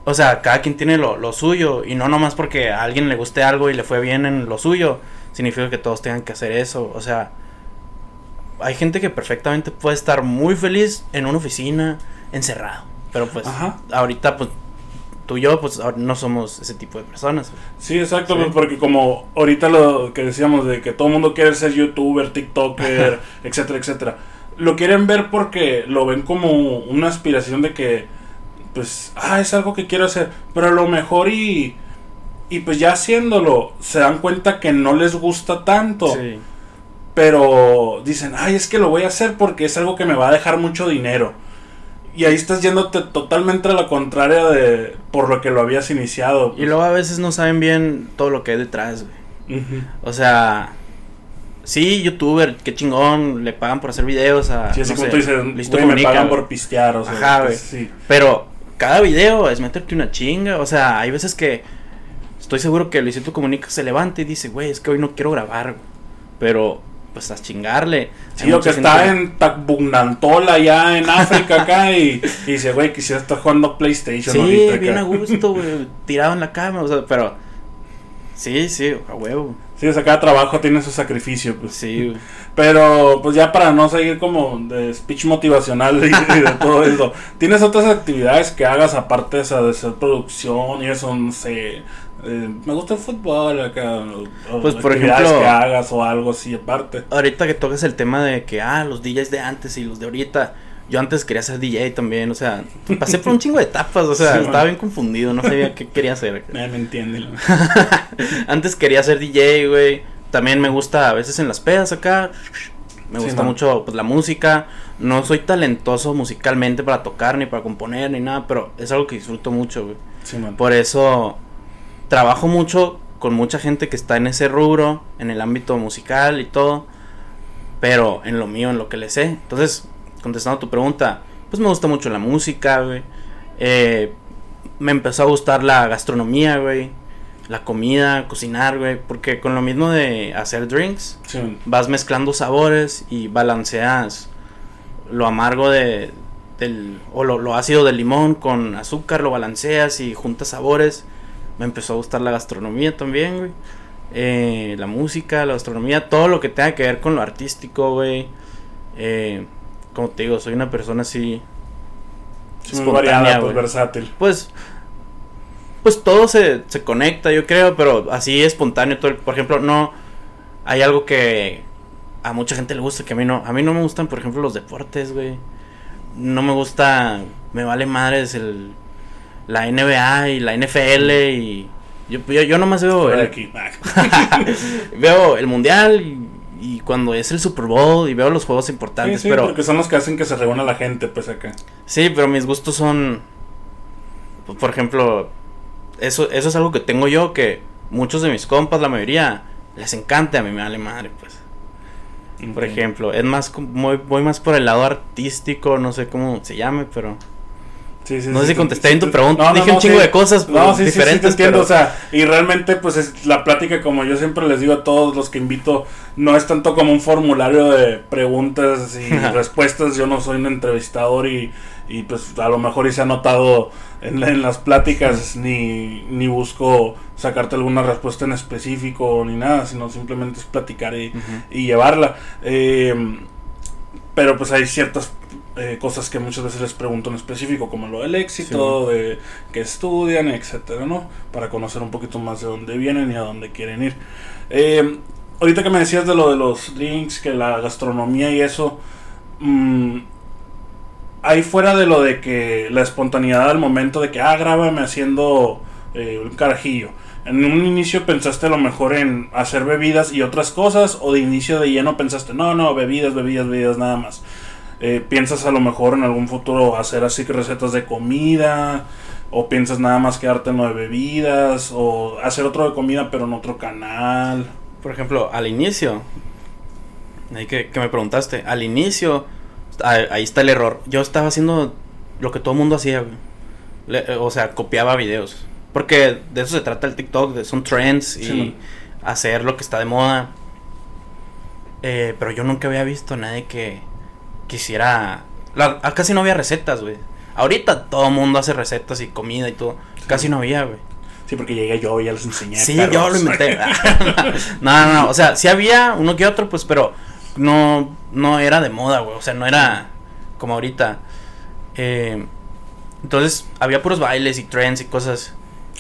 O sea, cada quien tiene lo, suyo. Y no nomás porque a alguien le guste algo y le fue bien en lo suyo. Significa que todos tengan que hacer eso. O sea, hay gente que perfectamente puede estar muy feliz en una oficina, encerrado. Pero pues Ajá. ahorita pues tú y yo pues no somos ese tipo de personas. Sí, exacto, Sí. pues, porque como ahorita lo que decíamos de que todo el mundo quiere ser youtuber, tiktoker, etcétera, etcétera. Lo quieren ver porque lo ven como una aspiración de que, pues, ah, es algo que quiero hacer, pero a lo mejor y, y pues ya haciéndolo, se dan cuenta que no les gusta tanto, Sí. pero dicen, ay, es que lo voy a hacer porque es algo que me va a dejar mucho dinero. Y ahí estás yéndote totalmente a la contraria de por lo que lo habías iniciado. Y luego a veces no saben bien todo lo que hay detrás, güey. O sea, sí, youtuber, qué chingón, le pagan por hacer videos a Sí, así no como sé, tú dices, Listo me pagan por pistear, o sea, Ajá, pues, güey. sí. Pero cada video es meterte una chinga. O sea, hay veces que estoy seguro que Luisito Comunica se levanta y dice, güey, es que hoy no quiero grabar. güey". Pero, pues a chingarle. Sí, Hay o que está en Tabugnantola, allá en África, acá, y, y dice, güey, quisiera estar jugando PlayStation Sí, ahorita. bien acá. a gusto, güey, tirado en la cama, o sea, pero... Sí, sí, a huevo. Sí, o sea, cada trabajo tiene su sacrificio, pues. Sí, güey. Pero, pues ya para no seguir como de speech motivacional y, y de todo eso, ¿tienes otras actividades que hagas aparte de esa de hacer producción y eso, no sé? Eh, me gusta el fútbol acá, o, Pues, por ejemplo- que hagas o algo así aparte. Ahorita que tocas el tema de que, ah, los DJs de antes y los de ahorita. Yo antes quería ser DJ también, o sea, pasé por un chingo de etapas, o sea, Sí, estaba bien confundido, no sabía qué quería hacer. Me entiende. Antes quería ser DJ, güey. También me gusta a veces en las pedas acá. Me gusta mucho pues, la música. No soy talentoso musicalmente para tocar, ni para componer, ni nada, pero es algo que disfruto mucho, güey. Sí. Por eso trabajo mucho con mucha gente que está en ese rubro, en el ámbito musical y todo, pero en lo mío, en lo que le sé. Entonces, contestando a tu pregunta, pues me gusta mucho la música, güey. Eh, me empezó a gustar la gastronomía, güey. La comida, cocinar, güey. Porque con lo mismo de hacer drinks, Sí, vas mezclando sabores y balanceas lo amargo de del o lo, lo ácido del limón con azúcar, lo balanceas y juntas sabores. Me empezó a gustar la gastronomía también, güey. Eh, la música, la gastronomía, todo lo que tenga que ver con lo artístico, güey. Eh, como te digo, soy una persona así, Sí, muy variada, pues versátil. pues, pues todo se, se conecta, yo creo, pero así espontáneo. Todo, el- por ejemplo, no hay algo que a mucha gente le gusta que a mí no. A mí no me gustan, por ejemplo, los deportes, güey. No me gusta, me vale madres el la NBA y la NFL y yo yo, yo nomás veo el, aquí. veo el mundial y, y cuando es el Super Bowl y veo los juegos importantes, sí, pero porque son los que hacen que se reúna la gente, pues acá. Sí, pero mis gustos son. pues, Por ejemplo, eso, eso es algo que tengo yo que muchos de mis compas, la mayoría, les encanta, a mí me vale madre, pues. Por ejemplo, es más, voy, voy más por el lado artístico, no sé cómo se llame, pero. Sí, sí, No sí, sé si te- contesté bien tu pregunta, dije un chingo de cosas, No, pues, diferentes, te entiendo, pero- o sea, y realmente pues es la plática como yo siempre les digo a todos los que invito, no es tanto como un formulario de preguntas y respuestas, yo no soy un entrevistador y, y pues a lo mejor y se ha notado en, en las pláticas ni, ni busco sacarte alguna respuesta en específico ni nada, sino simplemente es platicar y, y llevarla. Eh, pero pues hay ciertas eh, cosas que muchas veces les pregunto en específico, como lo del éxito, de que estudian, etcétera, ¿no? Para conocer un poquito más de dónde vienen y a dónde quieren ir. Eh, ahorita que me decías de lo de los drinks, que la gastronomía y eso, mm, ahí fuera de lo de que la espontaneidad al momento de que, ah, grábame haciendo eh, un carajillo. En un inicio pensaste a lo mejor en hacer bebidas y otras cosas, o de inicio de lleno pensaste, no, no, bebidas, bebidas, bebidas, nada más. Eh, piensas a lo mejor en algún futuro hacer así que recetas de comida, o piensas nada más quedarte en lo de bebidas, o hacer otro de comida pero en otro canal. Por ejemplo, al inicio, ahí que, que me preguntaste, al inicio, ahí, está el error. Yo estaba haciendo lo que todo el mundo hacía, o sea, copiaba videos. Porque de eso se trata el TikTok, de, son trends y Sí, hacer lo que está de moda. Eh, pero yo nunca había visto a nadie que quisiera... la- ah, casi no había recetas, güey. Ahorita todo el mundo hace recetas y comida y todo. Casi no había, güey. Sí, porque llegué yo y ya les enseñé. Sí, perros. yo lo inventé. no, no, no. O sea, sí había uno que otro, pues, pero no, no era de moda, güey. O sea, no era como ahorita. Eh, entonces, había puros bailes y trends y cosas.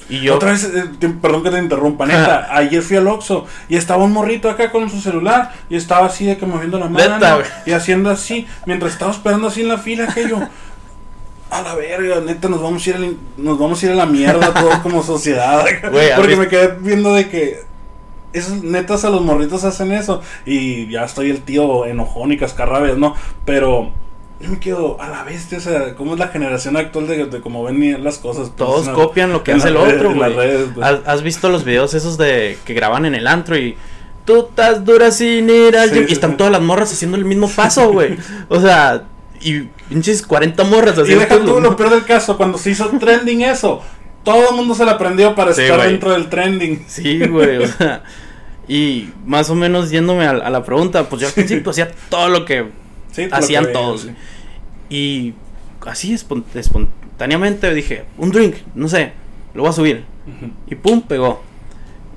Y yo. Otra vez, eh, te- perdón que te interrumpa, neta. ayer fui al Oxxo y estaba un morrito acá con su celular y estaba así de que moviendo la mano Neta, y haciendo así, mientras estaba esperando así en la fila que yo. A la verga, neta, nos vamos a ir a, la- nos vamos a ir a la mierda todos como sociedad. ¿has Porque me quedé viendo de que esos netas a los morritos hacen eso y ya estoy el tío enojón y cascarrabias, ¿no? Pero yo me quedo a la bestia, o sea, cómo es la generación actual de, de cómo ven las cosas. pues, Todos copian lo que hace el otro, güey. pues. ¿Has, has visto los videos esos de que graban en el antro y tú estás dura sin ir al Sí, gym", sí, y están sí. todas las morras haciendo el mismo paso, güey. O sea, y pinches 40 morras Y haciendo deja lo tú lo peor del caso, cuando se hizo trending eso, todo el mundo se la aprendió para estar dentro del trending. Sí, güey, o sea, y más o menos yéndome a, a la pregunta, pues yo al principio hacía todo lo que Sí, hacían veía, todos. sí. y así espon- espontáneamente dije, un drink, no sé, lo voy a subir. Y pum, pegó.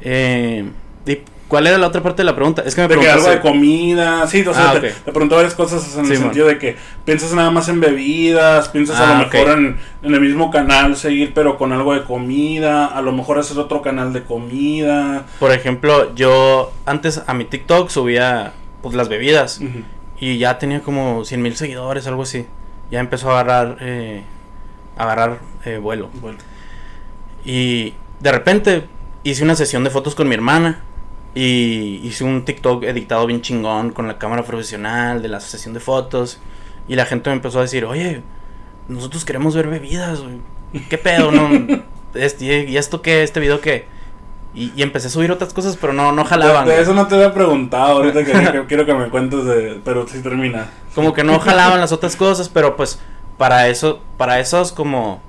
Eh, ¿Y cuál era la otra parte de la pregunta? Es que me De que algo de comida, sí, o sea, Ah, te, te preguntó varias cosas en Sí, el man. sentido de que piensas nada más en bebidas, piensas a Ah, lo ok. mejor en, en el mismo canal seguir, pero con algo de comida, a lo mejor hacer otro canal de comida. Por ejemplo, yo antes a mi TikTok subía pues las bebidas. Y ya tenía como 100 mil seguidores, algo así. Ya empezó a agarrar, eh, a agarrar eh, vuelo. Bueno, Y de repente hice una sesión de fotos con mi hermana. Y hice un TikTok editado bien chingón con la cámara profesional de la sesión de fotos. Y la gente me empezó a decir, oye, nosotros queremos ver bebidas, güey. ¿Qué pedo? No? Este, ¿Y esto qué? ¿Este video qué? Y, y empecé a subir otras cosas, pero no, no jalaban. de, de güey. eso no te había preguntado ahorita que, que quiero que me cuentes de, pero sí termina. como que no jalaban las otras cosas, pero pues para eso, para esos como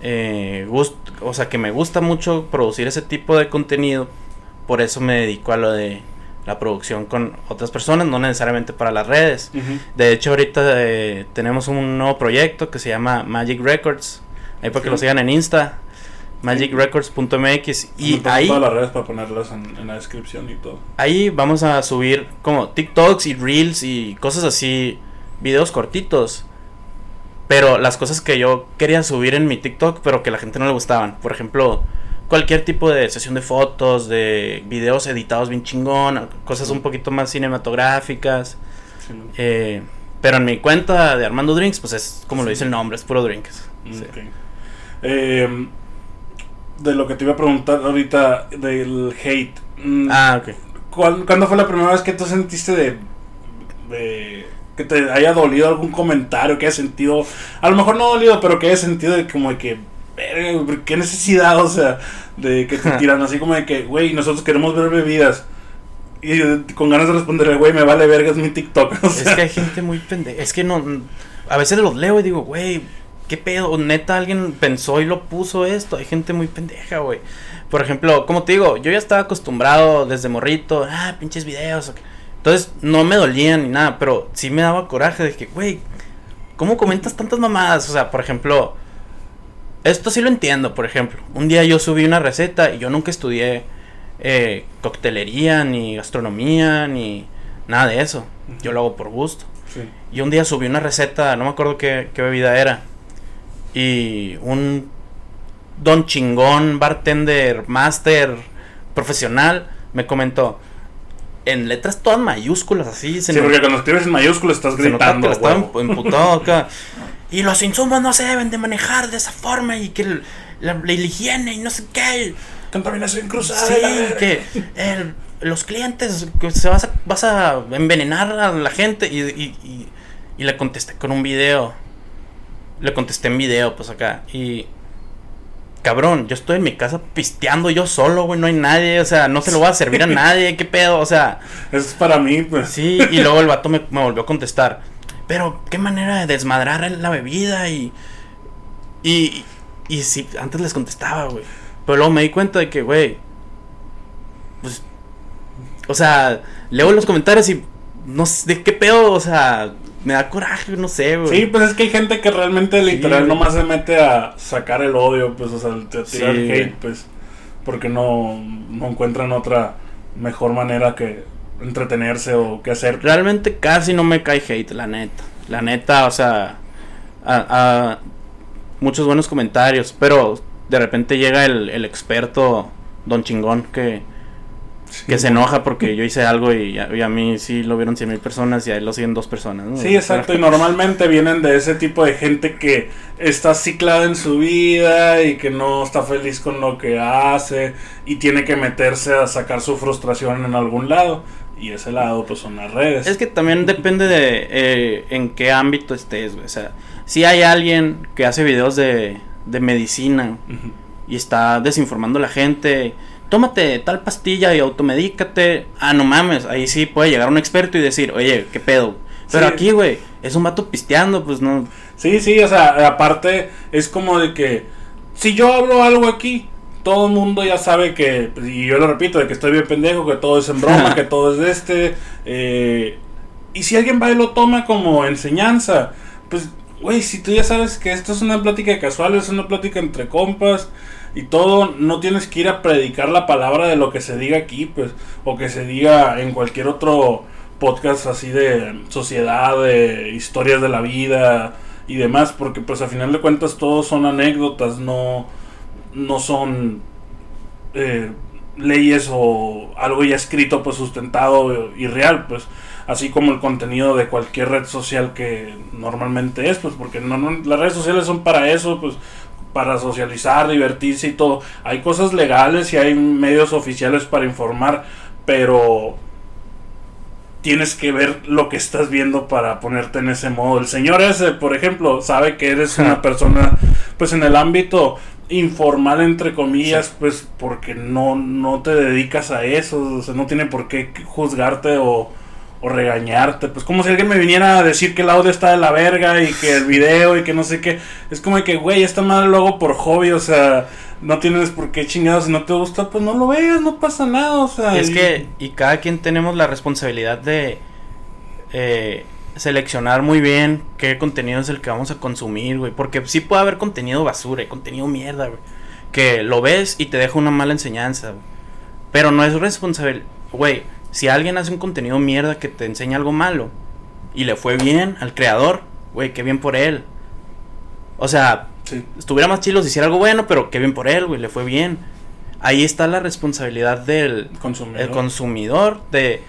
eh, gust- o sea que me gusta mucho producir ese tipo de contenido, por eso me dedico a lo de la producción con otras personas, no necesariamente para las redes. De hecho ahorita eh, tenemos un nuevo proyecto que se llama Magic Records, ahí para que Sí. lo sigan en Insta, magicrecords.mx y ahí todas las redes para ponerlas en, en la descripción y todo. Ahí vamos a subir como TikToks y Reels y cosas así, videos cortitos. Pero las cosas que yo quería subir en mi TikTok, pero que a la gente no le gustaban. Por ejemplo, cualquier tipo de sesión de fotos, de videos editados bien chingón, cosas un poquito más cinematográficas. Sí, ¿no? eh, pero en mi cuenta de Armando Drinks, pues es como lo dice el nombre, es puro drinks. Sí. Ok. Eh, de lo que te iba a preguntar ahorita del hate. mm, Ah, ok. ¿cuál- ¿Cuándo fue la primera vez que tú sentiste de, de- que te haya dolido algún comentario, que hayas sentido, a lo mejor no dolido, pero que hayas sentido de como de que, "Verga, güey, qué necesidad, o sea, de que te tiran así como de que, güey, nosotros queremos ver bebidas. Y con ganas de responderle, güey, me vale verga, es mi TikTok. O Es que hay gente muy pendeja. Es que no. A veces los leo y digo, güey, ¿qué pedo? Neta, alguien pensó y lo puso esto. Hay gente muy pendeja, güey. Por ejemplo, como te digo, yo ya estaba acostumbrado desde morrito. Ah, pinches videos. Entonces, no me dolían ni nada. Pero sí me daba coraje de que, güey, ¿cómo comentas tantas mamadas? O sea, por ejemplo. Esto sí lo entiendo, por ejemplo. Un día yo subí una receta y yo nunca estudié eh, coctelería, ni gastronomía, ni nada de eso. Yo lo hago por gusto. sí. Y un día subí una receta, no me acuerdo qué, qué bebida era. Y un don chingón, bartender, master, profesional, me comentó en letras todas mayúsculas así. Se Sí, porque cuando escribes en mayúsculas estás se gritando. la estaba emputado acá. Y los insumos no se deben de manejar de esa forma y que el- la, la higiene y no sé qué. Contaminación cruzada. Sí, que el- los clientes, que se vas a, vas a envenenar a la gente. Y, y, y- y le contesté con un video. Le contesté en video, pues acá. Y. Cabrón, yo estoy en mi casa pisteando yo solo, güey, no hay nadie, o sea, no se lo voy a servir a nadie, qué pedo, o sea, Eso es para mí, pues. Sí, y luego el vato me, me volvió a contestar. Pero, qué manera de desmadrar la bebida y. Y. Y sí, antes les contestaba, güey. Pero luego me di cuenta de que, güey. Pues. O sea, leo los comentarios y. No sé, ¿de qué pedo? O sea, me da coraje, no sé, güey. Sí, pues es que hay gente que realmente Sí, literal güey. nomás se mete a sacar el odio, pues, o sea, a tirar Sí, hate, pues, porque no, no encuentran otra mejor manera que entretenerse o qué hacer. Realmente casi no me cae hate, la neta. La neta, o sea, a, a muchos buenos comentarios, pero de repente llega el, el experto Don Chingón que, que se enoja porque yo hice algo y a, y a mí sí lo vieron 100 mil personas y a él lo siguen dos personas. ¿no? Sí, exacto. Y normalmente vienen de ese tipo de gente que está ciclada en su vida y que no está feliz con lo que hace y tiene que meterse a sacar su frustración en algún lado. Y ese lado, pues son las redes. Es que también depende de eh, en qué ámbito estés, güey. O sea, si hay alguien que hace videos de, de medicina y está desinformando a la gente, tómate tal pastilla y automedícate. Ah, no mames, ahí sí puede llegar un experto y decir, oye, ¿qué pedo? Pero Sí. aquí, güey, es un vato pisteando, pues no. Sí, sí, o sea, aparte es como de que si yo hablo algo aquí, todo el mundo ya sabe que, pues, y yo lo repito, de que estoy bien pendejo, que todo es en broma, que todo es de este. eh, y si alguien va y lo toma como enseñanza, pues, güey, si tú ya sabes que esto es una plática casual, es una plática entre compas y todo, no tienes que ir a predicar la palabra de lo que se diga aquí, pues, o que se diga en cualquier otro podcast así de sociedad, de historias de la vida y demás, porque pues a final de cuentas todos son anécdotas, no, no son eh, leyes o algo ya escrito, pues sustentado y real, pues así como el contenido de cualquier red social que normalmente es, pues porque no, no- las redes sociales son para eso, pues para socializar, divertirse y todo. Hay cosas legales y hay medios oficiales para informar, pero tienes que ver lo que estás viendo para ponerte en ese modo. El señor ese, por ejemplo, sabe que eres una persona, pues en el ámbito informal entre comillas, pues porque no, no te dedicas a eso, o sea, no tiene por qué juzgarte o, o regañarte, pues como si alguien me viniera a decir que el audio está de la verga y que el video y que no sé qué, es como que, güey, esta madre lo hago por hobby, o sea, no tienes por qué chingados, si no te gusta, pues no lo veas, no pasa nada, o sea. Es y- que, y cada quien tenemos la responsabilidad de eh, seleccionar muy bien qué contenido es el que vamos a consumir, güey. Porque sí puede haber contenido basura y contenido mierda, güey. Que lo ves y te deja una mala enseñanza, güey. Pero no es responsabilidad, güey. Si alguien hace un contenido mierda que te enseña algo malo y le fue bien al creador, güey, qué bien por él. O sea, Sí. estuviera más chilo si hiciera algo bueno, pero qué bien por él, güey, le fue bien. Ahí está la responsabilidad del Consumidor. el consumidor de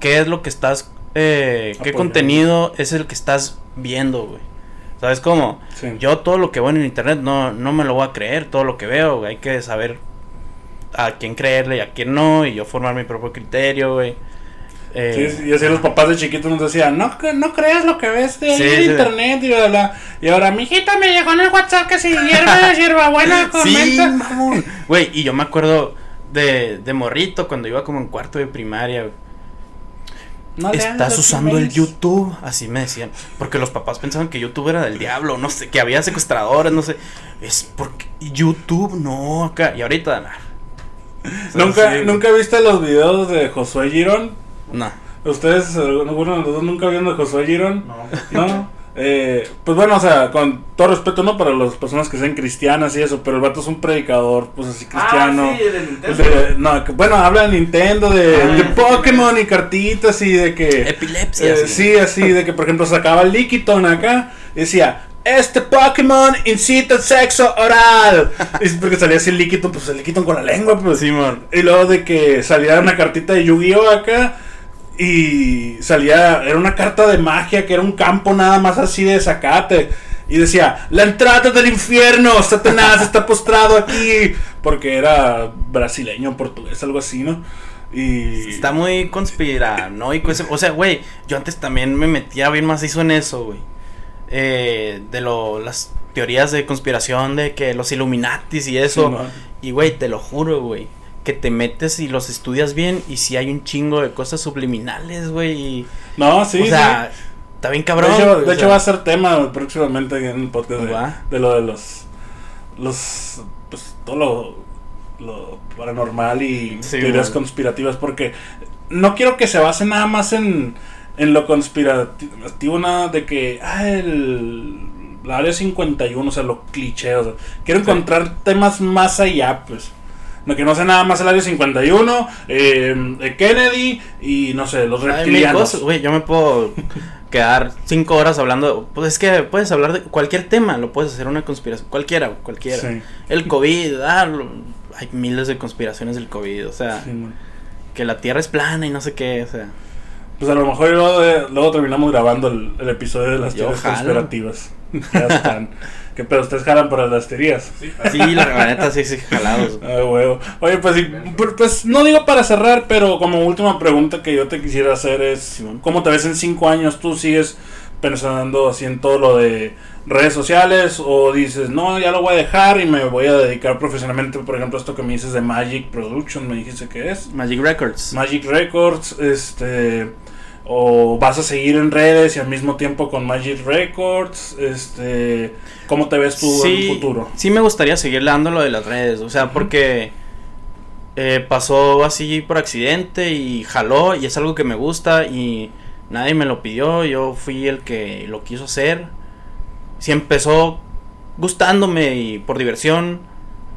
qué es lo que estás, eh, qué Apoyando. contenido es el que estás viendo, güey. ¿Sabes cómo? Sí. Yo todo lo que veo en internet no, no me lo voy a creer, todo lo que veo, güey. Hay que saber a quién creerle y a quién no, y yo formar mi propio criterio, güey. Eh, Sí, y así los papás de chiquitos nos decían, no, no creas lo que ves de ahí en sí. internet y bla, bla. Y ahora, mijita, me llegó en el WhatsApp que si hierba, hierbabuena, Sí, comenta. Güey, y yo me acuerdo de, de morrito cuando iba como en cuarto de primaria, güey. No leas Estás usando el emails". YouTube, así me decían. Porque los papás pensaban que YouTube era del diablo, no sé, que había secuestradores, no sé. Es porque YouTube no, acá. Y ahorita, ¿Nunca, sí. ¿Nunca viste los videos de Josué Girón? No. ¿Ustedes, alguno de los dos nunca vieron de Josué Girón? No. Eh, pues bueno, o sea, con todo respeto, ¿no? Para las personas que sean cristianas y eso, pero el vato es un predicador, pues así cristiano. Ah, sí, de Nintendo. De- no, que- bueno, habla de Nintendo, de, Ah, de sí. Pokémon y cartitas y de que... Epilepsia. Eh, sí, así de que por ejemplo sacaba el Lickiton acá y decía, este Pokémon incita el sexo oral. Y porque salía así el Lickiton, pues el Lickiton con la lengua, pues. Simón. Y luego de que salía una cartita de Yu-Gi-Oh acá y salía, era una carta de magia que era un campo nada más así de zacate. Y decía, la entrada del infierno, Satanás está postrado aquí. Porque era brasileño, portugués, algo así, ¿no? Y... Está muy conspiranoico ese. O sea, güey, yo antes también me metía bien macizo en eso, güey. Eh, de lo, las teorías de conspiración de que los Illuminatis y eso. Y güey, te lo juro, güey. Que te metes y los estudias bien y si hay un chingo de cosas subliminales, güey. No, sí, o sea, está bien cabrón. de hecho, de va a ser tema próximamente en el podcast de, de lo de los los pues todo lo, lo paranormal y teorías conspirativas porque no quiero que se base nada más en en lo conspirativo nada de que ah el la área 51, o sea, lo cliché, o sea, quiero Sí. encontrar temas más allá, pues. No, que no sea nada más el área 51, eh, Kennedy y no sé, los reptilianos. güey, yo me puedo quedar cinco horas hablando. Pues es que puedes hablar de cualquier tema, lo puedes hacer una conspiración. Cualquiera, cualquiera. Sí. El COVID, ah, lo- hay miles de conspiraciones del COVID, o sea, Sí, que la Tierra es plana y no sé qué, o sea. Pues a lo mejor luego, de- luego terminamos grabando el, el episodio de las Yo teorías jalo. conspirativas. Ya están. ¿Qué pedo? ¿Ustedes jalan para las teorías? Sí, la, la neta sí, sí, jalados. Ah, huevo. Oye, pues, sí, pu- pues no digo para cerrar, pero como última pregunta que yo te quisiera hacer es. ¿cómo te ves en cinco años? ¿Tú sigues pensando así en todo lo de redes sociales o dices, no, ya lo voy a dejar y me voy a dedicar profesionalmente, por ejemplo, esto que me dices de Magic Production, me dijiste que es? Magic Records. Magic Records, este... O vas a seguir en redes y al mismo tiempo con Magic Records, este... ¿Cómo te ves tú en sí, el futuro? sí me gustaría seguir dando lo de las redes, o sea, porque eh, pasó así por accidente y jaló y es algo que me gusta y nadie me lo pidió, yo fui el que lo quiso hacer. Si empezó gustándome y por diversión,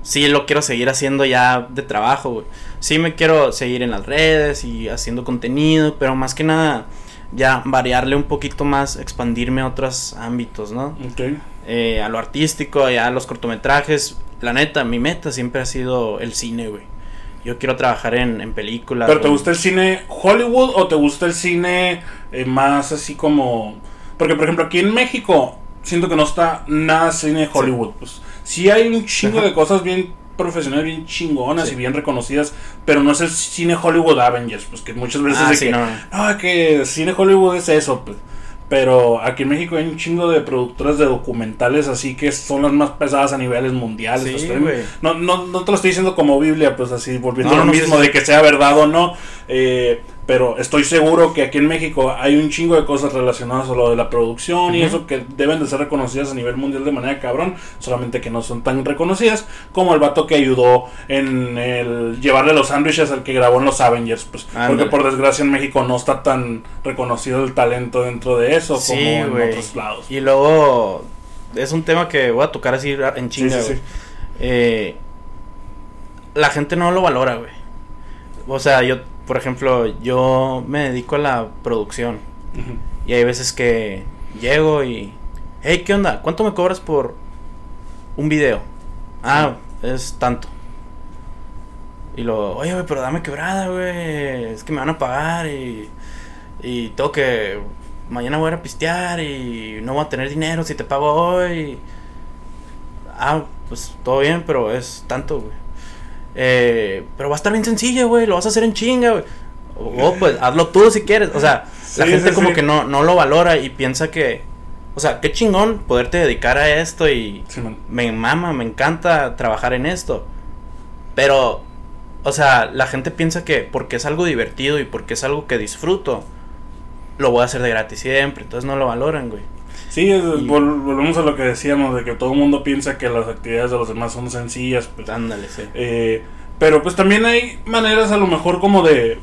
sí lo quiero seguir haciendo ya de trabajo, güey. Sí me quiero seguir en las redes y haciendo contenido, pero más que nada ya variarle un poquito más, expandirme a otros ámbitos, ¿no? Ok. eh, a lo artístico, ya a los cortometrajes. La neta, mi meta siempre ha sido el cine, güey. Yo quiero trabajar en, en películas. ¿Pero te gusta el cine Hollywood o te gusta el cine eh, más así como... Porque, por ejemplo, aquí en México siento que no está nada cine Hollywood. Pues sí hay un chingo Ajá. de cosas bien profesionales, bien chingonas Sí. y bien reconocidas, pero no es el cine Hollywood Avengers, pues que muchas veces Ah, de sí, que, no. no, que cine Hollywood es eso, pues. Pero aquí en México hay un chingo de productoras de documentales así que son las más pesadas a niveles mundiales. Sí, no, no, no te lo estoy diciendo como Biblia, pues así, volviendo No, a lo no, mismo de que sea verdad o no. eh, pero estoy seguro que aquí en México hay un chingo de cosas relacionadas a lo de la producción y eso que deben de ser reconocidas a nivel mundial de manera cabrón, solamente que no son tan reconocidas como el vato que ayudó en el llevarle los sándwiches al que grabó en los Avengers, pues porque por desgracia en México no está tan reconocido el talento dentro de eso Sí, como en otros lados. Y luego es un tema que voy a tocar así en chinga, sí, sí. güey. Eh, la gente no lo valora, güey. O sea, yo, por ejemplo, yo me dedico a la producción. Y hay veces que llego y... Hey, ¿qué onda? ¿Cuánto me cobras por un video? Ah, es tanto. Y lo, oye, güey, pero dame quebrada, güey. Es que me van a pagar y... Y tengo que... Mañana voy a ir a pistear y no voy a tener dinero si te pago hoy. Ah, pues todo bien, pero es tanto, güey. Eh, pero va a estar bien sencillo, güey. Lo vas a hacer en chinga, güey. O o, pues hazlo tú si quieres. O sea, la gente sí, como sí. que no, no lo valora y piensa que... O sea, qué chingón poderte dedicar a esto y me mama, me encanta trabajar en esto. Pero, o sea, la gente piensa que porque es algo divertido y porque es algo que disfruto, lo voy a hacer de gratis siempre. Entonces no lo valoran, güey. Sí, es- Y- vol- volvemos a lo que decíamos, de que todo el mundo piensa que las actividades de los demás son sencillas, pues, Ándale, sí. eh, pero pues también hay maneras a lo mejor como de,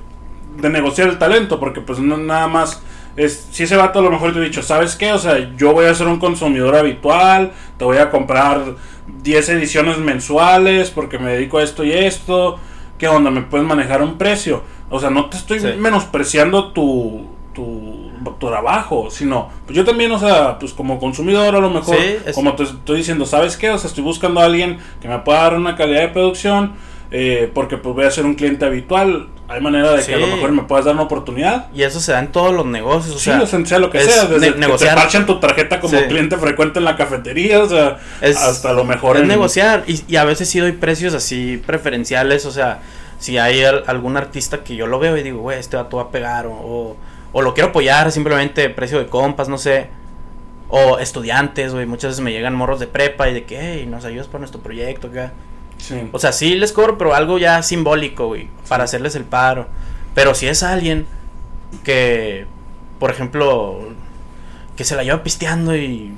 de negociar el talento, porque pues no nada más es, si ese vato a lo mejor te ha dicho, ¿sabes qué? O sea, yo voy a ser un consumidor habitual, te voy a comprar 10 ediciones mensuales porque me dedico a esto y esto, ¿qué onda? ¿Me puedes manejar un precio? O sea, no te estoy Sí. menospreciando tu, tu, tu trabajo, sino, pues yo también, o sea, pues como consumidor a lo mejor, Sí, es- como te estoy diciendo, ¿sabes qué? O sea, estoy buscando a alguien que me pueda dar una calidad de producción, eh, porque pues voy a ser un cliente habitual. Hay manera de Sí. que a lo mejor me puedas dar una oportunidad. Y eso se da en todos los negocios, o sí, sea, o sea, sea lo que sea, desde ne- que te negociar. parchan tu tarjeta como Sí. cliente frecuente en la cafetería, o sea, es, hasta lo mejor es en- negociar. Y, y a veces sí doy precios así preferenciales, o sea, si hay al- algún artista que yo lo veo y digo, güey, este va a pegar, o, o, o lo quiero apoyar, simplemente precio de compas, no sé. O estudiantes, güey, muchas veces me llegan morros de prepa y de que, hey, nos ayudas para nuestro proyecto, acá. Sí. O sea, sí les cobro, pero algo ya simbólico, güey, para hacerles el paro. Pero si es alguien que, por ejemplo, que se la lleva pisteando y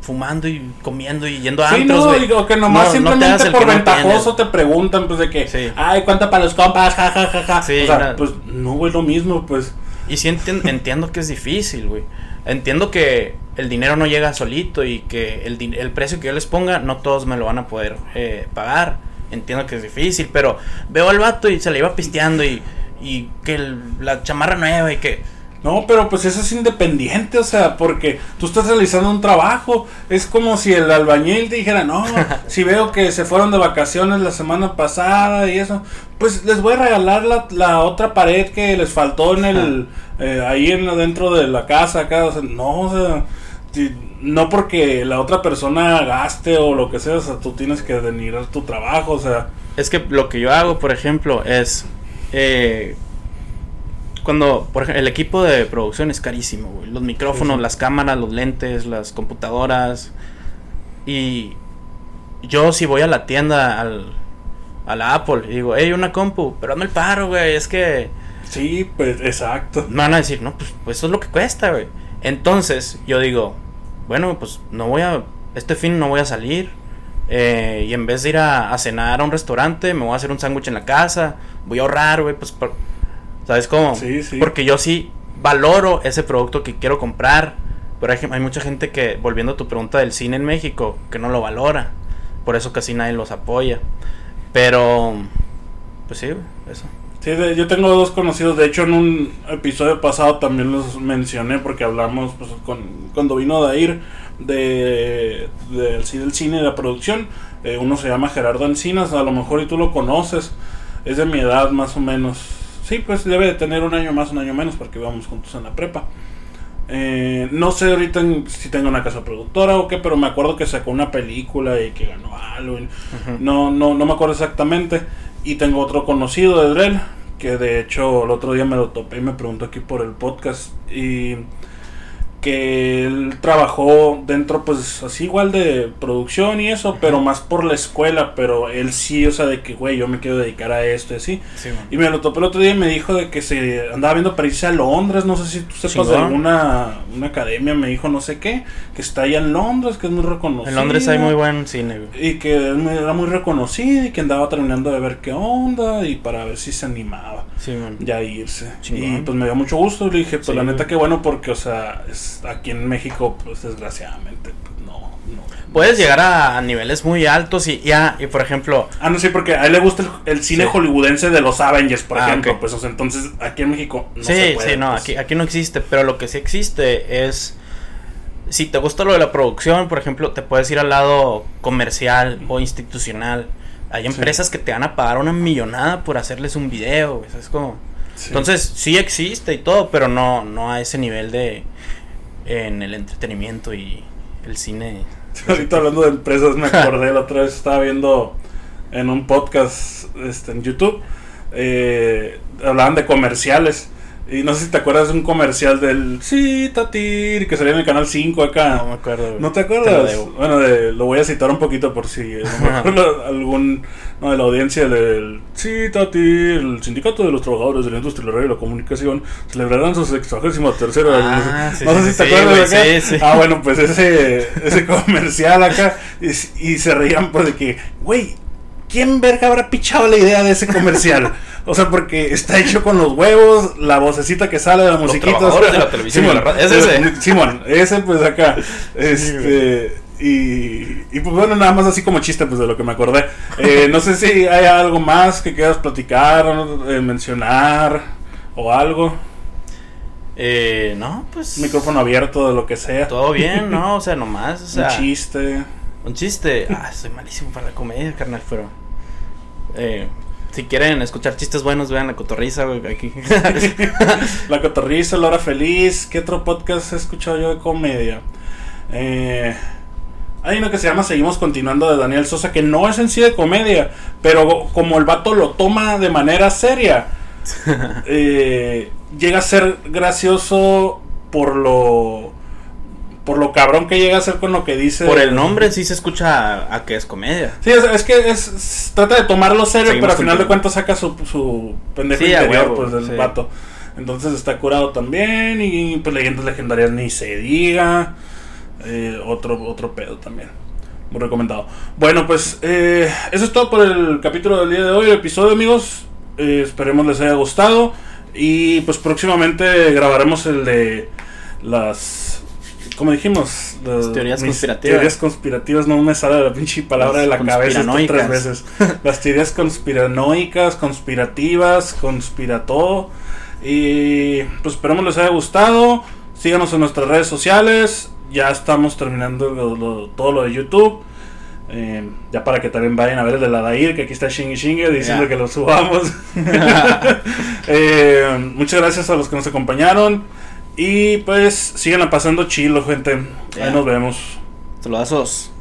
fumando y comiendo y yendo a Sí, antros, no, güey. digo que nomás No- no te simplemente el por no ventajoso tienes. te preguntan, pues de que, Sí. ay, ¿cuánto para los compas? Ja, ja, ja, ja. Sí, o sea, pues no es lo mismo, pues. Y sí entien- entiendo que es difícil, güey. Entiendo que el dinero no llega solito y que el, el precio que yo les ponga no todos me lo van a poder eh, pagar. entiendo que es difícil, pero veo al vato y se le iba pisteando y, y que la chamarra nueva y que... No, pero pues eso es independiente, o sea, porque tú estás realizando un trabajo. Es como si el albañil te dijera, no, si veo que se fueron de vacaciones la semana pasada y eso, pues les voy a regalar la, la otra pared que les faltó en el, eh, ahí en dentro de la casa acá. O sea, no, o sea, no porque la otra persona gaste o lo que sea, o sea, tú tienes que denigrar tu trabajo, o sea. Es que lo que yo hago, por ejemplo, es... eh, cuando, por ejemplo, el equipo de producción es carísimo, güey. Los micrófonos, Sí, sí. las cámaras, los lentes, las computadoras. Y yo si voy a la tienda, al, a la Apple, y digo, hey, una compu, pero hazme el paro, güey, es que... Sí, pues exacto. Me van a decir, no, pues, pues eso es lo que cuesta, güey. Entonces, yo digo, bueno, pues no voy a, este fin no voy a salir. eh, y en vez de ir a, a cenar a un restaurante, me voy a hacer un sándwich en la casa. Voy a ahorrar, güey, pues, por- ¿sabes cómo? Sí, sí. Porque yo sí valoro ese producto que quiero comprar. Pero hay, hay mucha gente que, volviendo a tu pregunta del cine en México, que no lo valora. Por eso casi nadie los apoya. Pero, pues sí, eso. Sí, de- yo tengo dos conocidos. De hecho, en un episodio pasado también los mencioné porque hablamos pues, con, cuando vino Dair de, del sí, del cine y de la producción. Eh, uno se llama Gerardo Encinas, a lo mejor y tú lo conoces. Es de mi edad más o menos. Sí, pues debe de tener un año más, un año menos porque íbamos juntos en la prepa. Eh, no sé ahorita si tengo una casa productora o qué, pero me acuerdo que sacó una película y que ganó algo. no, no, no me acuerdo exactamente. Y tengo otro conocido de Drell, que de hecho el otro día me lo topé y me preguntó aquí por el podcast. Y que él trabajó dentro, pues así igual de producción y eso, pero más por la escuela. Pero él sí, o sea, de que, güey, yo me quiero dedicar a esto y así. Sí. Y me lo topé el otro día y me dijo de que se andaba viendo para irse a Londres, no sé si tú sepas de alguna una academia, me dijo no sé qué, que está allá en Londres, que es muy reconocido. En Londres hay muy buen cine, güey. Y que era muy reconocido y que andaba terminando de ver qué onda y para ver si se animaba Sí, ya irse. Chingón. Y pues me dio mucho gusto. Le dije, pues Sí. la neta que bueno porque, o sea, es, aquí en México, pues desgraciadamente, pues no. no Puedes llegar a, a niveles muy altos y ya, y por ejemplo, Ah, no, sí, porque a él le gusta el, el cine Sí. hollywoodense de los Avengers, por Ah, ejemplo. Pues, o sea, entonces aquí en México no sí, se puede. sí, no, pues. aquí, aquí no existe, pero lo que sí existe es, si te gusta lo de la producción, por ejemplo, te puedes ir al lado comercial o institucional. Hay Sí. empresas que te van a pagar una millonada por hacerles un video, güey, ¿sabes cómo? Sí. Entonces, sí existe y todo, pero no, no a ese nivel de, en el entretenimiento y el cine. Ahorita hablando de empresas, me acordé la otra vez estaba viendo en un podcast este, en YouTube. eh, hablaban de comerciales. Y no sé si te acuerdas de un comercial del Sí, Tatir, que salía en el canal 5 acá. No me acuerdo. güey. ¿No te Te acuerdas? debo. bueno, de- lo voy a citar un poquito por si lo- algún no, de la audiencia del Sí, Tati, el Sindicato de los Trabajadores de la Industria de la Radio y la Comunicación celebrarán su sexagésima tercera. Ah, no sé sí, no sé sí, si te sí, acuerdas de acá. sí, sí. Ah, bueno, pues ese, ese comercial acá y, y se reían pues de que, güey, ¿quién verga habrá pichado la idea de ese comercial? O sea, porque está hecho con los huevos, la vocecita que sale de la musiquita. trabajadores de la televisión la radio. ¿Es ese? Simón, ese pues acá. Este. Y, y pues bueno, nada más así como chiste pues de lo que me acordé. Eh, no sé si hay algo más que quieras platicar, eh, mencionar o algo. Eh, no, pues. Micrófono abierto de lo que sea. Todo bien, ¿no? O sea, nomás, o sea. Un chiste. Un chiste. Ah, soy malísimo para la comedia, carnal, pero. Eh, si quieren escuchar chistes buenos, vean la cotorriza, güey, aquí. La Cotorriza, La Hora Feliz. ¿Qué otro podcast he escuchado yo de comedia? Eh, hay uno que se llama Seguimos Continuando de Daniel Sosa, que no es en sí de comedia, pero como el vato lo toma de manera seria, eh, llega a ser gracioso por lo por lo cabrón que llega a ser con lo que dice. Por el nombre sí se escucha a, a que es comedia. Sí, es, es que es, trata de tomarlo serio, Seguimos pero al final de cuentas saca su, su pendejo Sí, interior huevo, pues, del sí. vato. Entonces está curado también. Y pues leyendas legendarias ni se diga. Eh, otro, otro pedo también. Muy recomendado. Bueno, pues eh, eso es todo por el capítulo del día de hoy, el episodio, amigos. Eh, esperemos les haya gustado. Y pues próximamente grabaremos el de las como dijimos, las teorías conspirativas. Teorías conspirativas no me sale la pinche palabra de la cabeza tres veces. Las teorías conspiranoicas, conspirativas, conspirato. Y pues esperamos les haya gustado. Síganos en nuestras redes sociales. Ya estamos terminando todo lo de YouTube. Eh, ya para que también vayan a ver el de la Dair, que aquí está Shingy Shingy diciendo que lo subamos. Eh, muchas gracias a los que nos acompañaron. Y pues síganla pasando chilo, gente. Ahí nos vemos. Saludos.